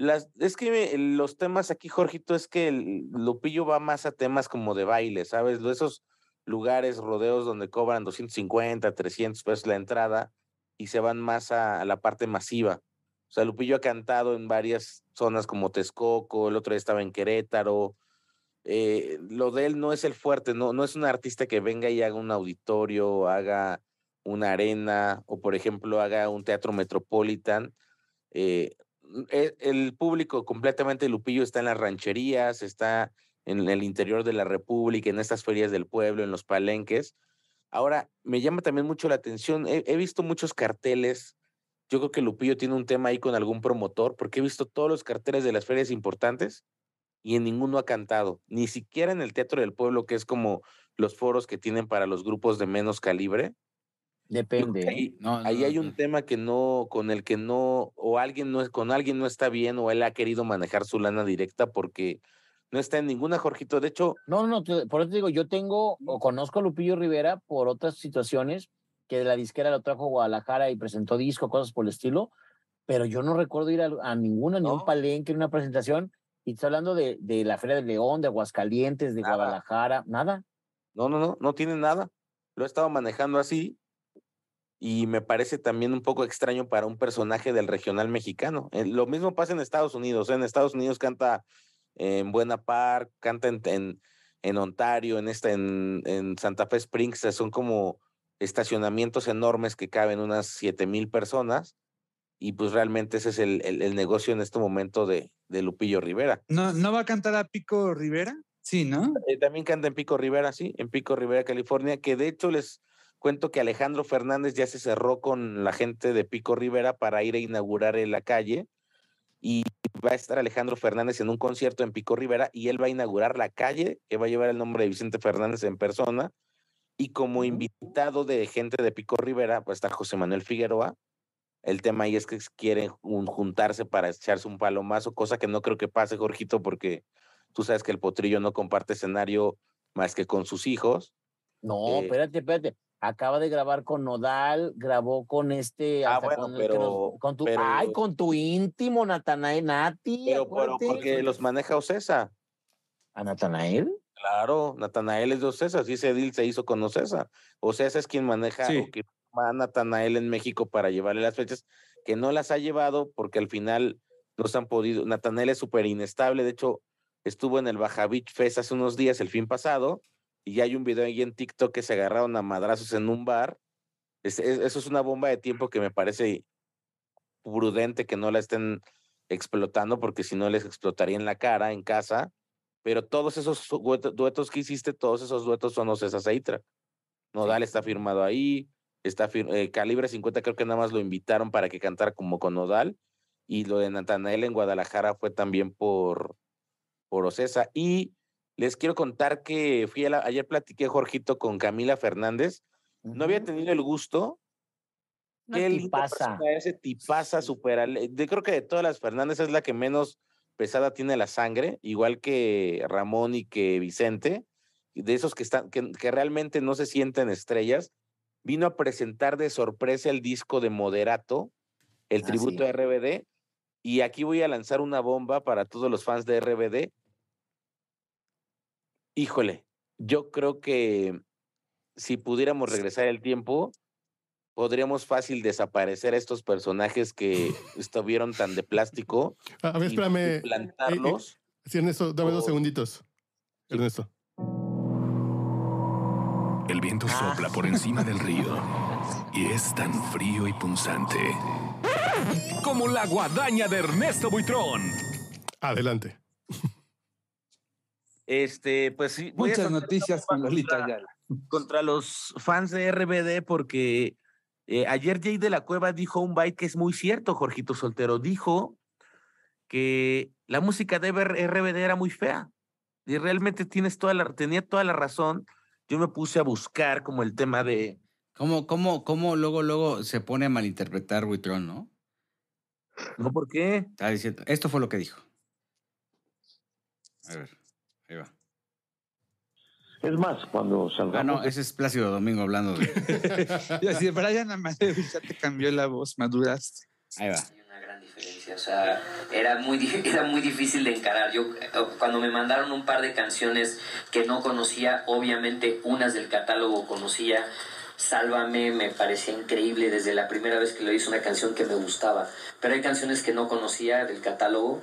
Las, es que los temas aquí, Jorgito, es que el Lupillo va más a temas como de baile, ¿sabes? Esos lugares, rodeos donde cobran 250, 300 pesos la entrada y se van más a, la parte masiva. O sea, Lupillo ha cantado en varias zonas como Texcoco, el otro día estaba en Querétaro, eh, lo de él no es el fuerte, no, no es un artista que venga y haga un auditorio, haga una arena o, por ejemplo, haga un teatro metropolitan. Eh, el público completamente Lupillo está en las rancherías, está en el interior de la República, en estas ferias del pueblo, en los palenques. Ahora, me llama también mucho la atención, he, he, visto muchos carteles, yo creo que Lupillo tiene un tema ahí con algún promotor, porque he visto todos los carteles de las ferias importantes y en ninguno ha cantado, ni siquiera en el Teatro del Pueblo, que es como los foros que tienen para los grupos de menos calibre. Depende. Ahí, ¿eh? No, ahí no, hay no. un tema que no, con el que no, o alguien no es, con alguien no está bien, o él ha querido manejar su lana directa porque no está en ninguna, Jorgito. De hecho, No, no, por eso te digo, yo tengo o conozco a Lupillo Rivera por otras situaciones que de la disquera lo trajo a Guadalajara y presentó disco, cosas por el estilo, pero yo no recuerdo ir a, a ninguna, ni a un No. palenque, ni una presentación. Y estoy hablando de, de la Feria de León, de Aguascalientes, de Nada. Guadalajara, nada. no, no, no, no tiene nada. Lo he estado manejando así y me parece también un poco extraño para un personaje del regional mexicano. Eh, Lo mismo pasa en Estados Unidos. ¿eh? En Estados Unidos canta en Buena Park, canta en, en, en Ontario, en, esta, en, en Santa Fe Springs. Son como estacionamientos enormes que caben unas siete mil personas. Y pues realmente ese es el, el, el negocio en este momento de, de Lupillo Rivera. ¿No, ¿No va a cantar a Pico Rivera? Sí, ¿no? Eh, también canta en Pico Rivera, sí, en Pico Rivera, California, que de hecho les cuento que Alejandro Fernández ya se cerró con la gente de Pico Rivera para ir a inaugurar en la calle y va a estar Alejandro Fernández en un concierto en Pico Rivera y él va a inaugurar la calle que va a llevar el nombre de Vicente Fernández en persona y como invitado de gente de Pico Rivera va a estar José Manuel Figueroa. El tema ahí es que quieren un- juntarse para echarse un palomazo, cosa que no creo que pase, Jorgito, porque tú sabes que el potrillo no comparte escenario más que con sus hijos. No, Eh, espérate, espérate. Acaba de grabar con Nodal, grabó con este. Ah, bueno, con, nos- pero- con tu, pero- ay, con tu íntimo, Natanael Nati. Pero, pero porque los maneja Ocesa. ¿A Natanael? Claro, Natanael es de Ocesa, sí, ese deal se hizo con Ocesa. Ocesa es quien maneja Sí. o que llama a Natanael en México para llevarle las fechas, que no las ha llevado porque al final no se han podido. Natanael es súper inestable, de hecho, estuvo en el Baja Beach Fest hace unos días, el fin pasado, y hay un video ahí en TikTok que se agarraron a madrazos en un bar. Es- es- eso es una bomba de tiempo que me parece prudente que no la estén explotando, porque si no les explotaría en la cara, en casa. Pero todos esos dueto- duetos que hiciste, todos esos duetos son Ocesa Seitra. Nodal está firmado ahí, está fir- eh, Calibre 50 creo que nada más lo invitaron para que cantara como con Nodal, y lo de Natanael en Guadalajara fue también por, por Ocesa. Y les quiero contar que fui a la- ayer platiqué, Jorgito, con Camila Fernández. No había tenido el gusto. Una Qué tipaza. Ese tipaza super ale- Yo creo que de todas las Fernández es la que menos pesada tiene la sangre, igual que Ramón y que Vicente, de esos que están, que, que realmente no se sienten estrellas. Vino a presentar de sorpresa el disco de Moderato, el Ah, tributo sí. a RBD, y aquí voy a lanzar una bomba para todos los fans de RBD. Híjole, yo creo que si pudiéramos regresar el tiempo, podríamos fácil desaparecer a estos personajes que [LAUGHS] estuvieron tan de plástico A ver, espérame. y eh, eh, plantarlos. sí, Ernesto, dame dos segunditos. Ernesto. El viento Ah. sopla por encima del río y es tan frío y punzante como la guadaña de Ernesto Buitrón. Adelante. Este, pues sí. Muchas noticias con Lolita contra- Ayala. contra los fans de RBD porque eh, ayer Jay de la Cueva dijo un byte que es muy cierto, Jorgito Soltero. Dijo que la música de RBD era muy fea. Y realmente tienes toda la, tenía toda la razón. Yo me puse a buscar como el tema de, ¿Cómo, cómo, cómo luego, luego se pone a malinterpretar Buitrón, no? ¿no por qué? Está diciendo, esto fue lo que dijo. A ver, ahí va. Es más, cuando Ah, salgamos no, ese es Plácido Domingo hablando de. [LAUGHS] Y así, Brian ya te cambió la voz, maduraste. Ahí va. Hay una gran diferencia, o sea, era muy, di- [LAUGHS] era muy difícil de encarar. Yo, eh, cuando me mandaron un par de canciones que no conocía, obviamente unas del catálogo conocía, Sálvame me parecía increíble desde la primera vez que lo hice una canción que me gustaba, pero hay canciones que no conocía del catálogo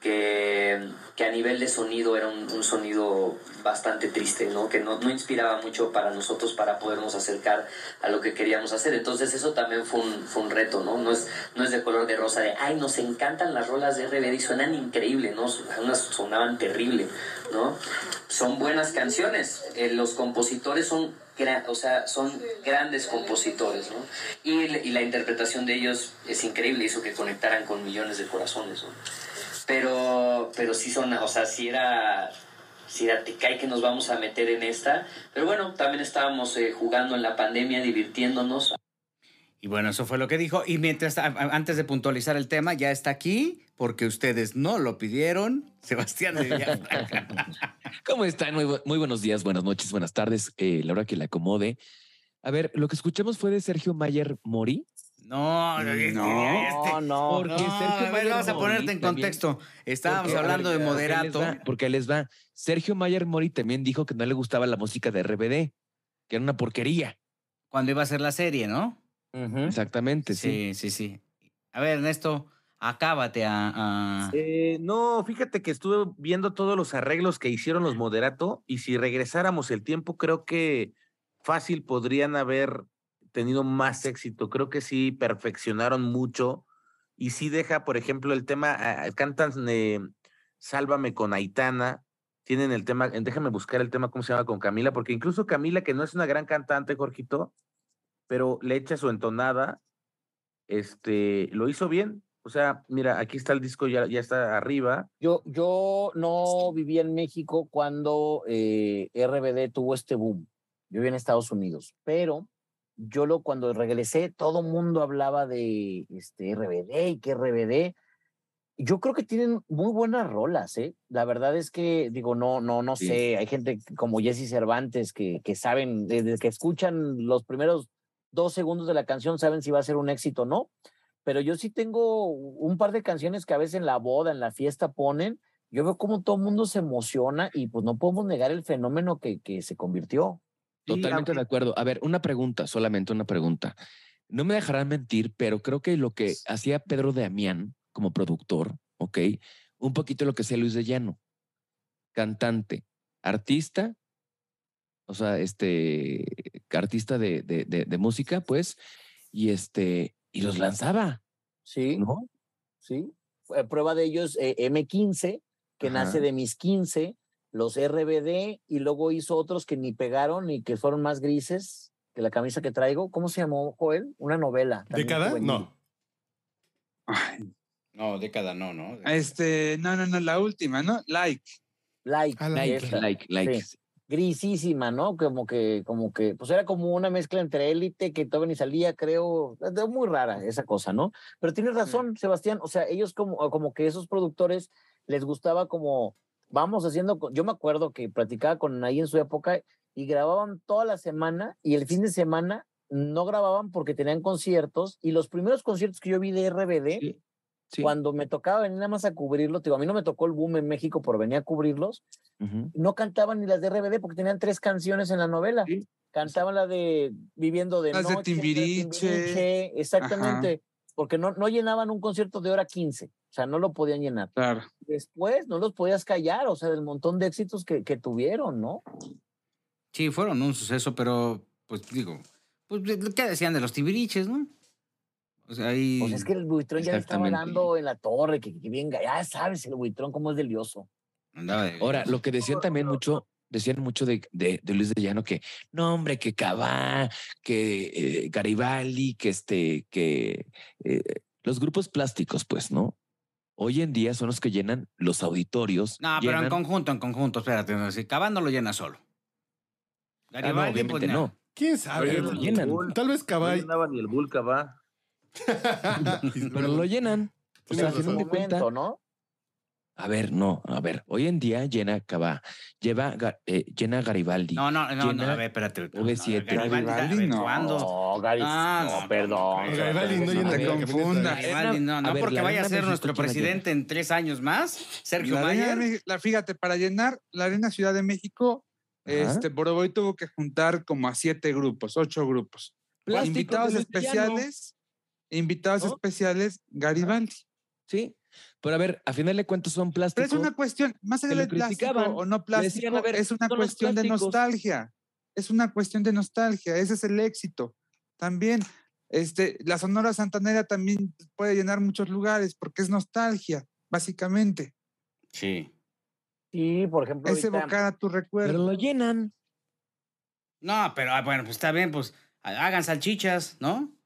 que, que a nivel de sonido era un, un sonido bastante triste, ¿no? Que no, no inspiraba mucho para nosotros para podernos acercar a lo que queríamos hacer. Entonces eso también fue un, fue un reto, ¿no? No es, no es de color de rosa de, ay, nos encantan las rolas de RBD y suenan increíble, ¿no? Sonaban terrible, ¿no? Son buenas canciones. Eh, los compositores son o sea, son grandes compositores, ¿no? Y, y la interpretación de ellos es increíble, hizo que conectaran con millones de corazones. Pero, pero sí son, o sea, sí era, sí era, te cae que nos vamos a meter en esta. Pero bueno, también estábamos eh, jugando en la pandemia, divirtiéndonos. Y bueno, eso fue lo que dijo. Y mientras, antes de puntualizar el tema, ya está aquí, porque ustedes no lo pidieron. Sebastián de Villafranca. [LAUGHS] ¿Cómo están? Muy, muy buenos días, buenas noches, buenas tardes, eh, la hora que le acomode. A ver, lo que escuchamos fue de Sergio Mayer Mori. No, No. este- No, no. Porque No, Sergio a ver, vamos a ponerte en también- contexto. Estábamos hablando ver, de les moderato. va, Porque les va. Sergio Mayer Mori también dijo que no le gustaba la música de RBD, que era una porquería. Cuando iba a ser la serie, ¿no? Exactamente, sí. Sí, sí, sí. A ver, Ernesto, acábate a. a- Eh, no, fíjate que estuve viendo todos los arreglos que hicieron los Moderato y si regresáramos el tiempo, creo que fácil podrían haber tenido más éxito. Creo que sí perfeccionaron mucho y sí deja, por ejemplo, el tema, ah, cantan eh, Sálvame con Aitana, tienen el tema, eh, déjame buscar el tema, ¿cómo se llama? Con Camila, porque incluso Camila, que no es una gran cantante, Jorgito, pero le echa su entonada, este, lo hizo bien. O sea, mira, aquí está el disco, ya, ya está arriba. Yo, yo no vivía en México cuando eh, RBD tuvo este boom. Yo vivía en Estados Unidos, pero yo lo cuando regresé, todo mundo hablaba de este RBD y que RBD. Yo creo que tienen muy buenas rolas, ¿eh? La verdad es que, digo, no, no, no Sí. sé. Hay gente como Jesse Cervantes que, que saben, desde que escuchan los primeros dos segundos de la canción, saben si va a ser un éxito o no pero yo sí tengo un par de canciones que a veces en la boda, en la fiesta ponen, yo veo como todo el mundo se emociona y pues no podemos negar el fenómeno que, que se convirtió. Totalmente de acuerdo. A ver, una pregunta, solamente una pregunta. No me dejarán mentir, pero creo que lo que hacía Pedro de Amián como productor, ¿ok? Un poquito lo que hacía Luis de Llano. Cantante, artista, o sea, este, artista de, de, de, de música, pues, y este, y los lanzaba, Sí, ¿no? sí. Prueba de ellos, eh, M15, que nace de mis 15, los RBD, y luego hizo otros que ni pegaron y que fueron más grises que la camisa que traigo. ¿Cómo se llamó, Joel? Una novela. ¿Década? juvenil. No. Ay, No, década no, ¿no? Este, no, no, no, la última, ¿no? Like. Like. Ah, Like, like, like. Sí. grisísima, ¿no? Como que, como que, pues era como una mezcla entre élite que todavía ni salía, creo, muy rara esa cosa, ¿no? Pero tienes razón, Sebastián, o sea, ellos como, como que esos productores les gustaba como, vamos haciendo, yo me acuerdo que platicaba con ahí en su época y grababan toda la semana y el fin de semana no grababan porque tenían conciertos y los primeros conciertos que yo vi de RBD, Sí, sí. cuando me tocaba venir nada más a cubrirlo, te digo, a mí no me tocó el boom en México por venir a cubrirlos, no cantaban ni las de RBD porque tenían tres canciones en la novela. Sí. Cantaban la de Viviendo de Las de Noche, Timbiriche. Timbiriche, exactamente, porque no, no llenaban un concierto de hora 15, o sea, no lo podían llenar. Claro. Después no los podías callar, o sea, del montón de éxitos que, que tuvieron, ¿no? Sí, fueron un suceso, pero, pues digo, pues, ¿qué decían de los tibiriches, no? O sea, ahí. Pues es que el buitrón ya le estaba dando en la torre, que, que bien, ya sabes, el buitrón cómo es de lioso. andaba de- Ahora, lo que decían también mucho, decían mucho de, de, de Luis de Llano que, no, hombre, que Cabá, que eh, Garibaldi, que este, que eh, los grupos plásticos, pues, ¿no? Hoy en día son los que llenan los auditorios. No, pero en conjunto, en conjunto, espérate. No, si Cabán no lo llena solo. Ah, no, Garibaldi, obviamente pues, no. ¿Quién sabe? Pero lo llenan. Tal vez No Cabay. llenaba ni el Vulca, va. [LAUGHS] Pero lo llenan. O sea, Momento, ¿no? A ver, no, a ver, hoy en día llena Cabá, lleva, eh, llena Garibaldi. No, no, no, no, llena a ver, espérate. no, OV7. Garibaldi, Garibaldi, no. ¿cuándo? No, Gary, Ah, no, no, perdón. no, Garibaldi no no llena te confundas. Garibaldi, no, no A ver, porque vaya a ser México, nuestro presidente en tres años más, Sergio La Mayer. La, fíjate, para llenar la Arena Ciudad de México, Ajá. este Boroboy tuvo que juntar como a siete grupos, ocho grupos. Plásticos invitados especiales, invitados ¿No? especiales, Garibaldi. Sí, Pero a ver, a final de cuentas son Pero plásticos. es una cuestión, más allá del plástico o no plástico, decían, a ver, es una cuestión de nostalgia. Es una cuestión de nostalgia. Ese es el éxito. También, este, la Sonora Santanera también puede llenar muchos lugares porque es nostalgia, básicamente. Sí. Sí, por ejemplo, Es evocar a tu recuerdo. Pero lo llenan. No, pero ah, bueno, pues está bien, pues ha- hagan salchichas, ¿no?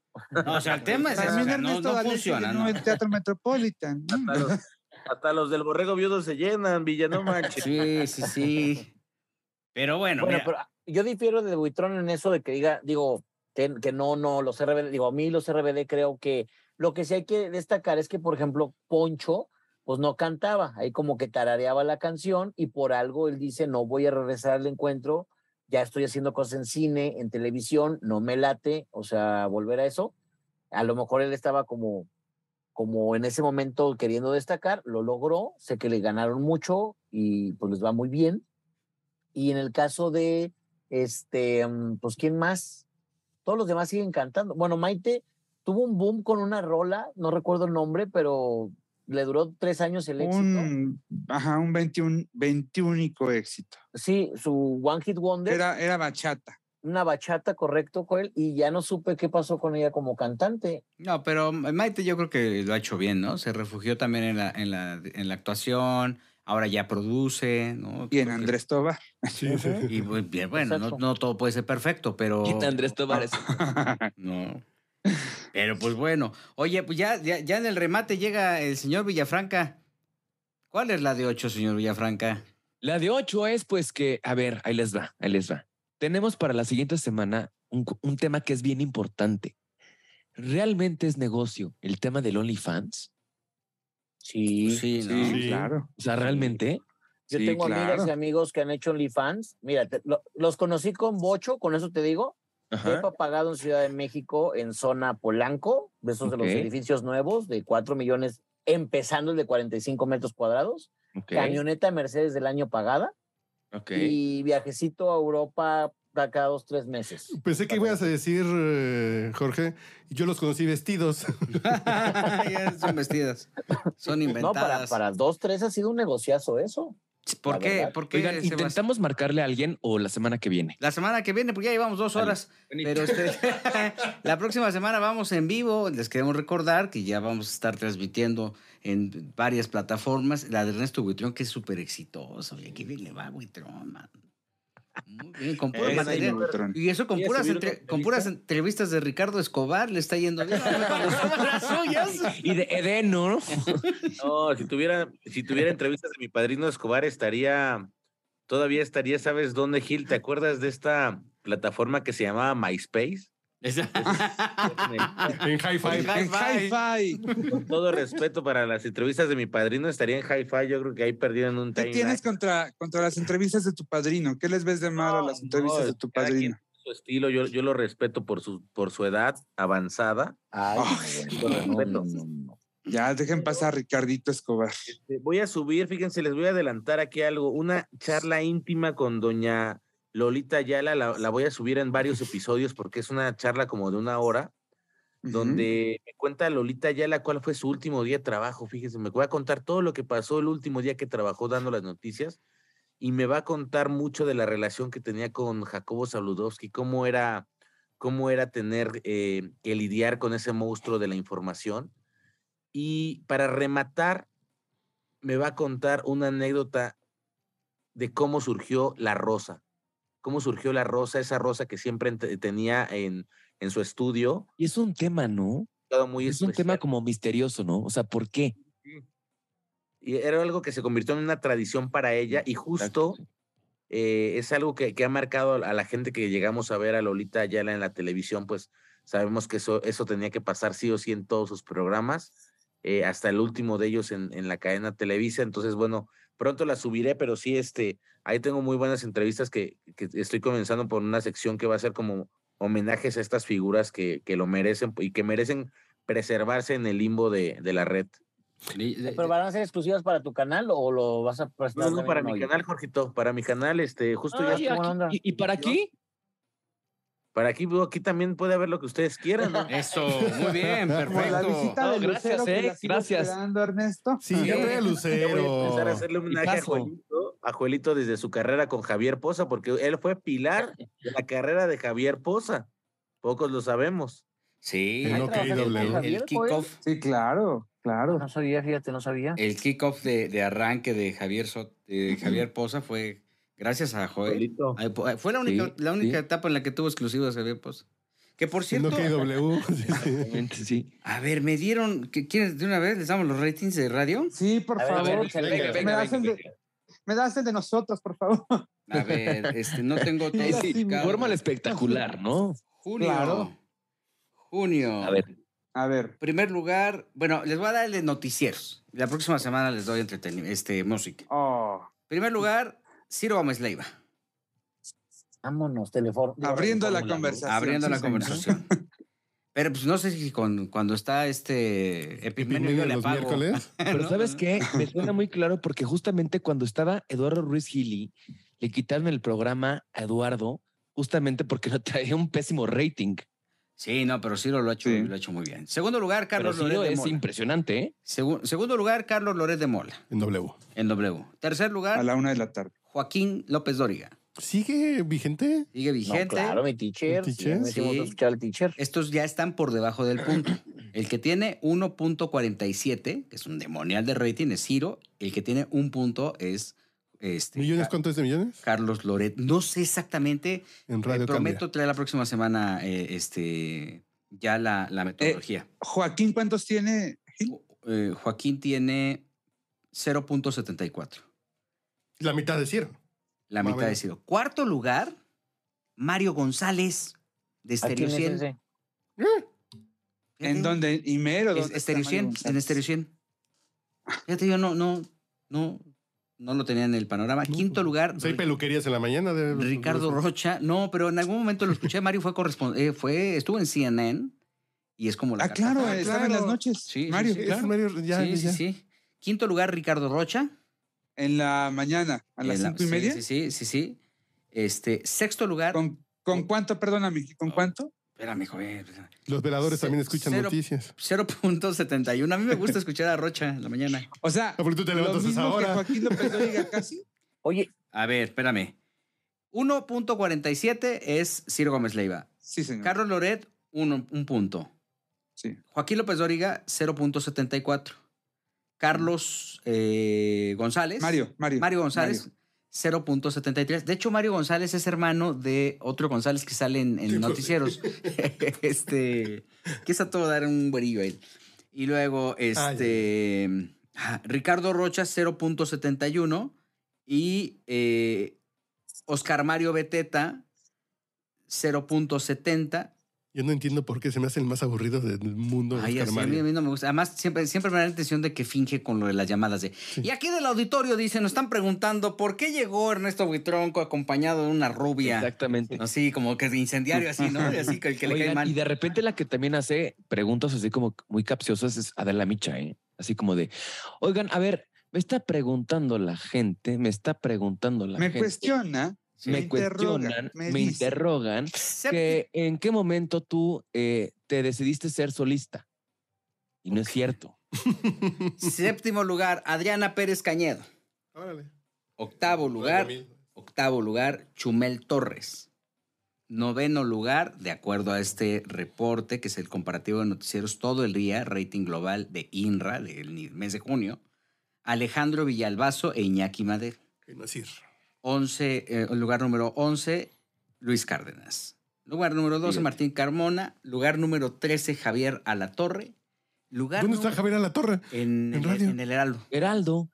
No, o sea, el tema es ese, o sea, no, Ernesto no funciona, ¿no? el Teatro Metropolitan. Hasta los, hasta los del borrego viudo se llenan, Villa, no manches. Sí, sí, sí. Pero bueno, Bueno, mira, pero yo difiero de Buitrón en eso de que diga, digo, que, que no, no, los RBD, digo, a mí los RBD creo que lo que sí hay que destacar es que, por ejemplo, Poncho, pues no cantaba, ahí como que tarareaba la canción y por algo él dice, no voy a regresar al encuentro, ya estoy haciendo cosas en cine, en televisión, no me late, o sea, volver a eso. A lo mejor él estaba como, como en ese momento queriendo destacar, lo logró, sé que le ganaron mucho y pues les va muy bien. Y en el caso de, este, mm, pues, ¿quién más? Todos los demás siguen cantando. Bueno, Maite tuvo un boom con una rola, no recuerdo el nombre, pero le duró tres años el éxito. Un, ajá, un 21, 21 éxito. Sí, su One Hit Wonder, Era, era bachata. una bachata, correcto, Coel, y ya no supe qué pasó con ella como cantante. no, pero Maite yo creo que lo ha hecho bien, ¿no? Se refugió también en la, en la, en la actuación, ahora ya produce, ¿no? Y en Andrés Tobar. Sí, sí. Y pues, bien, bueno, no, no todo puede ser perfecto, pero... Quita Andrés Tobar. [LAUGHS] No. Pero pues bueno. Oye, pues ya, ya, ya en el remate llega el señor Villafranca. ¿Cuál es la de ocho, señor Villafranca? La de ocho es pues que, a ver, ahí les va, ahí les va. Tenemos para la siguiente semana un, un tema que es bien importante. ¿Realmente es negocio el tema del OnlyFans? Sí. Sí, ¿no? Sí, Sí. claro. O sea, ¿realmente? Yo Sí, tengo amigas y amigos que han hecho OnlyFans. Mira, te- lo- los conocí con Bocho, con eso te digo. Pepa pagado en Ciudad de México, en zona Polanco, de esos de los edificios nuevos, de 4 millones, empezando el de 45 metros cuadrados. Ok, Camioneta Mercedes del año pagada. ok. Y viajecito a Europa da cada dos, tres meses. Pensé que ibas a decir, eh, Jorge, yo los conocí vestidos. [LAUGHS] Son vestidas. Son No, para, inventadas. para dos, tres ha sido un negociazo eso. ¿Por qué? verdad. ¿Por qué Oigan, Sebas? intentamos marcarle a alguien o la semana que viene. La semana que viene, porque ya llevamos dos horas. Pero este, [LAUGHS] [LAUGHS] la próxima semana vamos en vivo. Les queremos recordar que ya vamos a estar transmitiendo en varias plataformas. La de Ernesto Buitrón, que es súper exitosa. Oye, qué bien le va Buitrón, man. Muy bien, con puro material. Buitrón. Y eso con puras, entre- con puras entrevistas de Ricardo Escobar le está yendo bien. [LAUGHS] Las suyas. Y de Eden, ¿no? No, si tuviera, si tuviera entrevistas de mi padrino Escobar, estaría, todavía estaría, ¿sabes dónde, Gil? ¿Te acuerdas de esta plataforma que se llamaba MySpace? [LAUGHS] en High Five. En Hi-Fi. Con todo respeto para las entrevistas de mi padrino, estaría en Hi-Fi, yo creo que ahí perdieron un ¿Qué time. tienes contra, contra las entrevistas de tu padrino? ¿Qué les ves de malo a las entrevistas de tu padrino? Su estilo, yo, yo lo respeto por su, por su edad avanzada. Ay, Ay, no, no, respeto. no, no, no. Ya, dejen pasar a Ricardito Escobar. Este, Voy a subir, fíjense, les voy a adelantar aquí algo, una charla íntima con doña Lolita Ayala, la, la voy a subir en varios [LAUGHS] episodios porque es una charla como de una hora, donde me cuenta Lolita Ayala cuál fue su último día de trabajo, fíjense, me voy a contar todo lo que pasó el último día que trabajó dando las noticias y me va a contar mucho de la relación que tenía con Jacobo Saludowski, cómo era, cómo era tener eh, que lidiar con ese monstruo de la información. Y para rematar, me va a contar una anécdota de cómo surgió la rosa. Cómo surgió la rosa, esa rosa que siempre tenía en, en su estudio. Y es un tema, ¿no? Todo muy es un tema como misterioso, ¿no? O sea, ¿por qué? Y era algo que se convirtió en una tradición para ella y justo eh, es algo que, que ha marcado a la gente que llegamos a ver a Lolita Ayala en la televisión, pues sabemos que eso, eso tenía que pasar sí o sí en todos sus programas, eh, hasta el último de ellos en, en la cadena Televisa. Entonces, bueno, pronto la subiré, pero sí, este, ahí tengo muy buenas entrevistas que, que estoy comenzando por una sección que va a ser como homenajes a estas figuras que, que lo merecen y que merecen preservarse en el limbo de, de la red. ¿Pero van a ser exclusivas para tu canal o lo vas a prestar? No, no, para mi hoy? canal, Jorgito, para mi canal, este, justo Ah, ya onda. ¿Y, y para aquí? Para aquí, aquí también puede haber lo que ustedes quieran, ¿no? Eso, [LAUGHS] muy bien, Como la perfecto. visita No, de gracias, Lucero que eh, la gracias. esperando, Ernesto. Sí, Sí. Yo voy a empezar a Lucero. hacerle un homenaje a. Juelito, a Juelito desde su carrera con Javier Poza, porque él fue pilar de la carrera de Javier Poza. Pocos lo sabemos. Sí, el kickoff, Sí, claro, claro. No sabía, fíjate, no sabía. el kickoff de, de arranque de Javier Sot- de Javier Poza fue gracias a Joel. Po- Fue la única, Sí, la única sí. etapa en la que tuvo exclusivos Javier Poza. Que por cierto, OKW. [LAUGHS] Sí, sí. A ver, me dieron, ¿qué- ¿quieren de una vez? ¿Les damos los ratings de radio? Sí, por A ver, a ver, favor. échale, venga, venga, me, das el venga, de, me das el de nosotros, por favor. A ver, este, no tengo [LAUGHS] todo. Sí. Fórmala espectacular, ¿no? Junio. Claro. Junio. A ver, A ver, Primer lugar, bueno, les voy a dar el de noticieros. La próxima semana les doy entretenimiento, este, música. oh, Primer lugar, Ciro Gómez Leiva, Vámonos, teléfono. abriendo la conversación. abriendo sí, la señor. conversación. Pero pues no sé si con, cuando está este yo le apago. miércoles. [LAUGHS] pero ¿No? ¿sabes qué? Me suena muy claro porque justamente cuando estaba Eduardo Ruiz Gili, le quitaron el programa a Eduardo justamente porque no traía un pésimo rating. Sí, no, pero Ciro lo ha hecho, Sí. lo ha hecho muy bien. Segundo lugar, Carlos Ciro Loret de es Mola. impresionante, ¿eh? Segu- segundo lugar, Carlos Loret de Mola, En W. en W. Tercer lugar, A la una de la tarde. Joaquín López Dóriga. ¿Sigue vigente? Sigue No, vigente. claro, mi teacher. ¿Mi teacher? Sí. escuchar al teacher. Estos ya están por debajo del punto. El que tiene 1.47, que es un demonial de rating, es Ciro. El que tiene un punto es este, ¿Millones? Ca- ¿Cuánto es de millones? Carlos Loret. No sé exactamente. En eh, radio prometo cambia. traer la próxima semana eh, este, ya la, la metodología. Joaquín, ¿cuántos tiene? Eh, Joaquín tiene 0.74. La mitad de Ciro. La Más mitad de. Ciro. Cuarto lugar, Mario González de ¿A Stereo quién es 100. ese? ¿En dónde? ¿Imero? ¿Dónde Mario 100, en? Estéreo 100. Fíjate, yo no, no, no, no lo tenía en el panorama. Quinto lugar, Pues hay peluquerías en la mañana. De, Ricardo Rocha. No, pero en algún momento lo escuché. Mario fue correspondiente, fue, estuvo en CNN y es como la Ah, carta. claro, Ah, estaba en las noches. Sí, sí, Mario, sí, Es claro. Mario, ya, sí, sí. Quinto lugar, Ricardo Rocha. En la mañana, a las la- cinco y sí, media. Sí, sí, sí, sí. Este, sexto lugar. ¿Con, ¿Con cuánto, perdóname, ¿con cuánto? Espérame, joven. Los veladores también escuchan cero- noticias. 0.71. A mí me gusta escuchar a Rocha en la mañana. O sea, Ah, porque tú te lo levantas a esa mismo que hora. Joaquín López Dóriga [LAUGHS] casi. Oye, A ver, espérame. 1.47 es Ciro Gómez Leiva. Sí, señor. Carlos Loret, uno- un punto. Sí. Joaquín López Dóriga, 0.74. Carlos eh, González. Mario, Mario. Mario González, Mario. 0.73. De hecho, Mario González es hermano de otro González que sale en, en noticieros. [LAUGHS] este, que es a todo dar un güerillo a él. Y luego, este, Ricardo Rocha, 0.71. Y eh, Oscar Mario Beteta, 0.70. Yo no entiendo por qué se me hace el más aburrido del mundo. Ay, Oscar así, a, mí, a mí no me gusta. Además, siempre, siempre me da la intención de que finge con lo de las llamadas de. Y aquí del auditorio dice, nos están preguntando por qué llegó Ernesto Buitronco acompañado de una rubia. Exactamente. Así como que de incendiario, así, ¿no? Y así que el que le cae mal. y de repente la que también hace preguntas así como muy capciosas es Adela Micha, ¿eh? Así como de, oigan, a ver, me está preguntando la gente, me está preguntando la Me gente. cuestiona. Me cuestionan, me interrogan que en qué momento tú eh, te decidiste ser solista. Y no es cierto. [LAUGHS] Séptimo lugar, Adriana Pérez Cañedo. Órale. Octavo lugar, octavo lugar, Chumel Torres. Noveno lugar, de acuerdo a este reporte, que es el comparativo de noticieros todo el día, rating global de INRA del ni- mes de junio, Alejandro Villalbazo e Iñaki Madero. 11, eh, lugar número 11, Luis Cárdenas. Lugar número 12, Fíjate. Martín Carmona. Lugar número 13, Javier Alatorre. Lugar ¿Dónde está número- Javier a la torre? En, ¿En el- radio? en el Heraldo. Heraldo.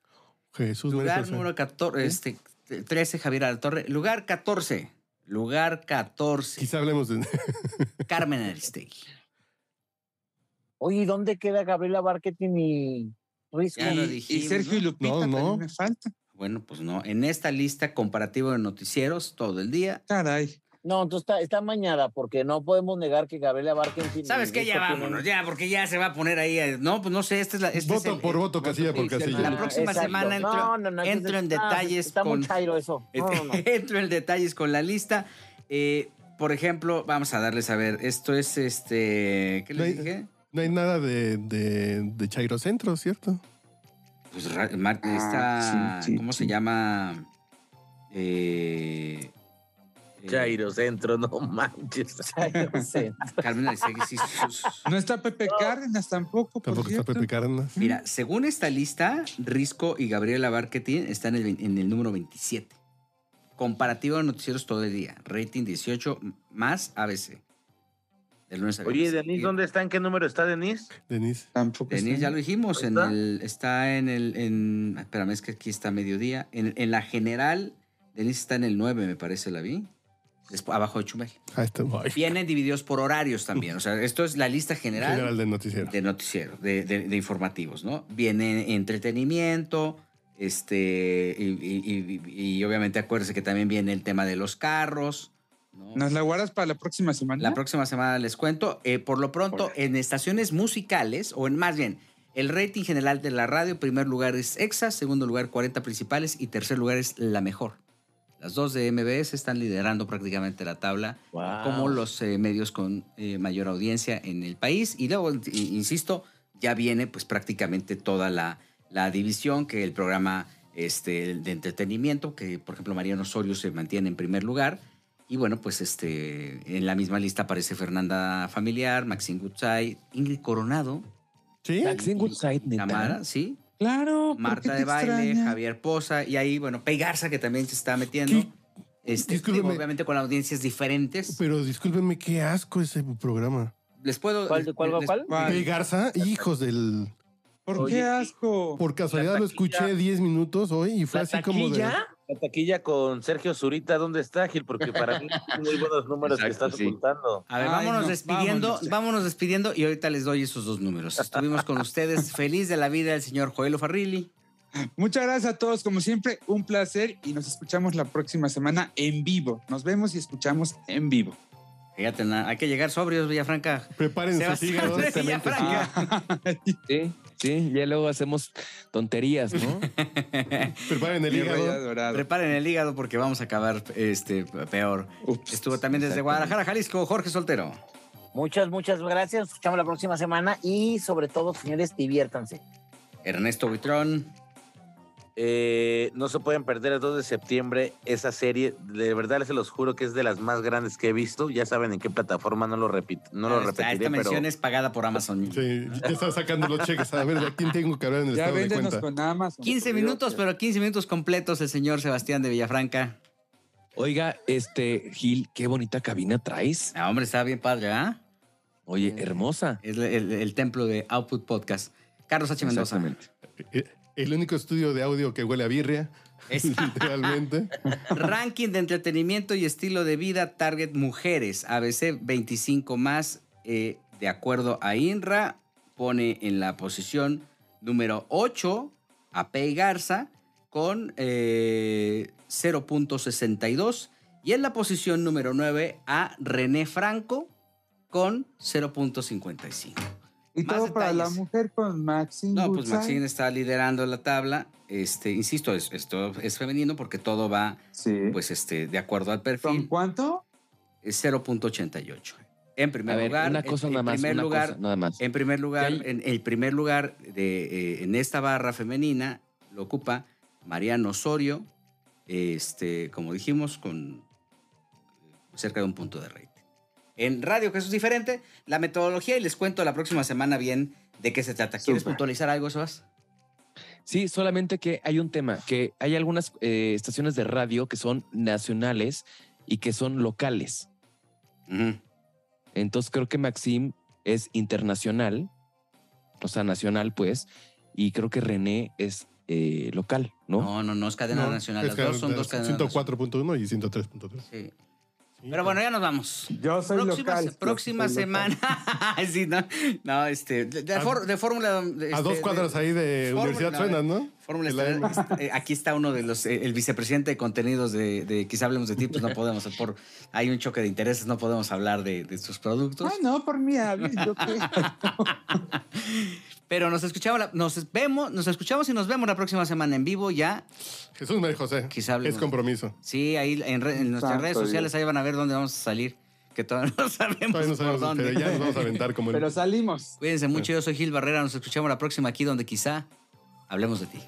Jesús Lugar número 14, este, 13, Javier Alatorre. Lugar 14, lugar 14, Quizá hablemos de. [LAUGHS] Carmen Aristegui. oye, ¿y ¿dónde queda Gabriela Barquetín y Risco? Ya lo Y, dijimos, y Sergio y ¿no? Lupita No, también no. me falta. Bueno, pues no. En esta lista comparativo de noticieros todo el día. Caray. No, entonces está, está mañada porque no podemos negar que Gabriela Barquetín. ¿Sabes qué? Ya vámonos, ya, porque ya se va a poner ahí. eh, No, pues no sé, esta es la. este es voto el- por voto, casilla por casilla. La próxima semana entro- no, no, no, entro en ah, detalles Está con- muy chairo eso. [LAUGHS] No, no, no. Entro en detalles con la lista. Eh, por ejemplo, vamos a darles a ver, esto es este, ¿qué No les hay- dije? No hay nada de, de, de Chairo Centro, ¿cierto? Pues Ah, esta, sí, sí, ¿cómo se llama? Eh, eh, Jairo Centro, no manches. [LAUGHS] Carmen Aristegui, sí, sus- No está Pepe Cárdenas tampoco, por Tampoco está. Pepe Cárdenas. Mira, según esta lista, Risco y Gabriela Barquetín están en el, en el número 27. Comparativo de noticieros todo el día. Rating 18 más ABC. De lunes a Oye, Y- ¿dónde está? ¿En qué número está Denise? Denise. Tampoco Denise, está. ya lo dijimos, en ¿Está? el, está en el, en, espérame, es que aquí está mediodía. En, en la general, Denise está en el 9, me parece, la vi. Después, abajo de Chumel. Ah, está. Vienen divididos por horarios también. O sea, esto es la lista general, general del noticiero. de noticiero, de, de- de informativos, ¿no? Viene entretenimiento, este, y, y- y- y obviamente acuérdense que también viene el tema de los carros. ¿Nos la guardas para la próxima semana? La próxima semana les cuento. Eh, por lo pronto, en estaciones musicales, o en más bien, el rating general de la radio, primer lugar es EXA, segundo lugar 40 principales y tercer lugar es La Mejor. Las dos de MBS están liderando prácticamente la tabla Wow. como los eh, medios con eh, mayor audiencia en el país. Y luego, i- insisto, ya viene pues prácticamente toda la, la división que el programa este, de entretenimiento, que por ejemplo Mariano Osorio se mantiene en primer lugar. Y bueno, pues este, en la misma lista aparece Fernanda Familiar, Maxine Gutzai, Ingrid Coronado, ¿Sí? Maxine Goodside. Tamara, sí, Claro. ¿por qué Marta de Baile, extraña? Javier Poza, y ahí, bueno, Pei Garza, que también se está metiendo. ¿Qué? Este, Discúlpeme. obviamente con audiencias diferentes. Pero discúlpenme, qué asco ese programa. Les puedo. ¿Cuál- cuál- les- cuál? Pepe Garza, hijos del. ¿Por Oye, qué asco? Por casualidad lo escuché 10 minutos hoy y fue ¿La así como de. Taquilla? La taquilla con Sergio Zurita, ¿dónde está, Gil? Porque para mí [LAUGHS] son muy buenos números que estás sí. ocultando. A ver, Ay, vámonos no, despidiendo, vámonos. vámonos. despidiendo y ahorita les doy esos dos números. Estuvimos con ustedes, [LAUGHS] feliz de la vida el señor Joel Farrilli. Muchas gracias a todos, como siempre, un placer y nos escuchamos la próxima semana en vivo. Nos vemos y escuchamos en vivo. Fíjate, hay que llegar sobrios, Villafranca. Sebastián cementos. Villafranca. [LAUGHS] Sí, sí, ya luego hacemos tonterías, ¿no? [LAUGHS] Preparen el hígado. Preparen el hígado porque vamos a acabar este, peor. Ups. Estuvo también desde Guadalajara, Jalisco, Jorge Soltero. Muchas, muchas gracias. Nos escuchamos la próxima semana y sobre todo, señores, diviértanse. Ernesto Buitrón. Eh, no se pueden perder el 2 de septiembre esa serie. De verdad, se los juro que es de las más grandes que he visto. Ya saben en qué plataforma, no lo, repito, no lo Ah, esta- repetiré, Esta mención pero es pagada por Amazon. Sí, ya está sacando los cheques. A ver, ¿a quién tengo que hablar en el Ya estado de véndenos cuenta? con Amazon. 15 por Dios. minutos, pero 15 minutos completos el señor Sebastián de Villafranca. Oiga, este, Gil, qué bonita cabina traes. Ah, hombre, está bien padre, ¿ah? Oye, hermosa. Es el, el- el templo de Output Podcast. Carlos H. Mendoza. Exactamente. Eh, El único estudio de audio que huele a birria, [LAUGHS] Es- literalmente. [LAUGHS] Ranking de entretenimiento y estilo de vida Target Mujeres. ABC 25 más, eh, de acuerdo a INRA, pone en la posición número 8 a Pei Garza con eh, 0.62 y en la posición número 9 a René Franco con 0.55. Y Más todo para la mujer con Maxine No, pues. Maxine está liderando la tabla. Este, insisto, es- esto es femenino porque todo va Sí. pues este, de acuerdo al ¿Con perfil, cuánto? es 0.88. En primer ver, lugar, una en- cosa en, nada más, primer una lugar, cosa nada más. en primer lugar, en el primer lugar de, eh, en esta barra femenina lo ocupa Mariano Osorio, este, como dijimos, con cerca de un punto de rating. En radio, que eso es diferente, la metodología y les cuento la próxima semana bien de qué se trata. ¿Quieres puntualizar algo, Sebas? Sí, solamente que hay un tema, que hay algunas eh, estaciones de radio que son nacionales y que son locales. Entonces creo que Maxim es internacional, o sea, nacional pues, y creo que René es eh, local, ¿no? No, no, no es cadena No, nacional. es Las dos son dos cadenas nacionales. 104.1 y 103.3. Sí. Pero bueno, ya nos vamos. Yo soy próxima local. próxima soy local. semana. [LAUGHS] sí, no, no, este, de, A- for- de fórmula. A este, dos cuadras ahí de Fórmula- Universidad no, suenan, ¿no? Fórmula. Estelar, eh, aquí está uno de los, eh, el vicepresidente de contenidos de, de Quizá Hablemos de Ti, pues no podemos, por, hay un choque de intereses, no podemos hablar de, de sus productos. Ah, no, por mí, ¿yo qué? [LAUGHS] Pero nos escuchamos, la- nos vemos, nos escuchamos y nos vemos la próxima semana en vivo ya. Jesús María José. Quizá hablemos. Es compromiso. Sí, ahí en, re- en nuestras Santo redes sociales Dios. ahí van a ver dónde vamos a salir. que todavía no [LAUGHS] sabemos, Todavía no por sabemos, dónde. pero ya nos vamos a aventar como [LAUGHS] el- Pero salimos. Cuídense mucho, yo soy Gil Barrera, nos escuchamos la próxima aquí donde quizá hablemos de ti.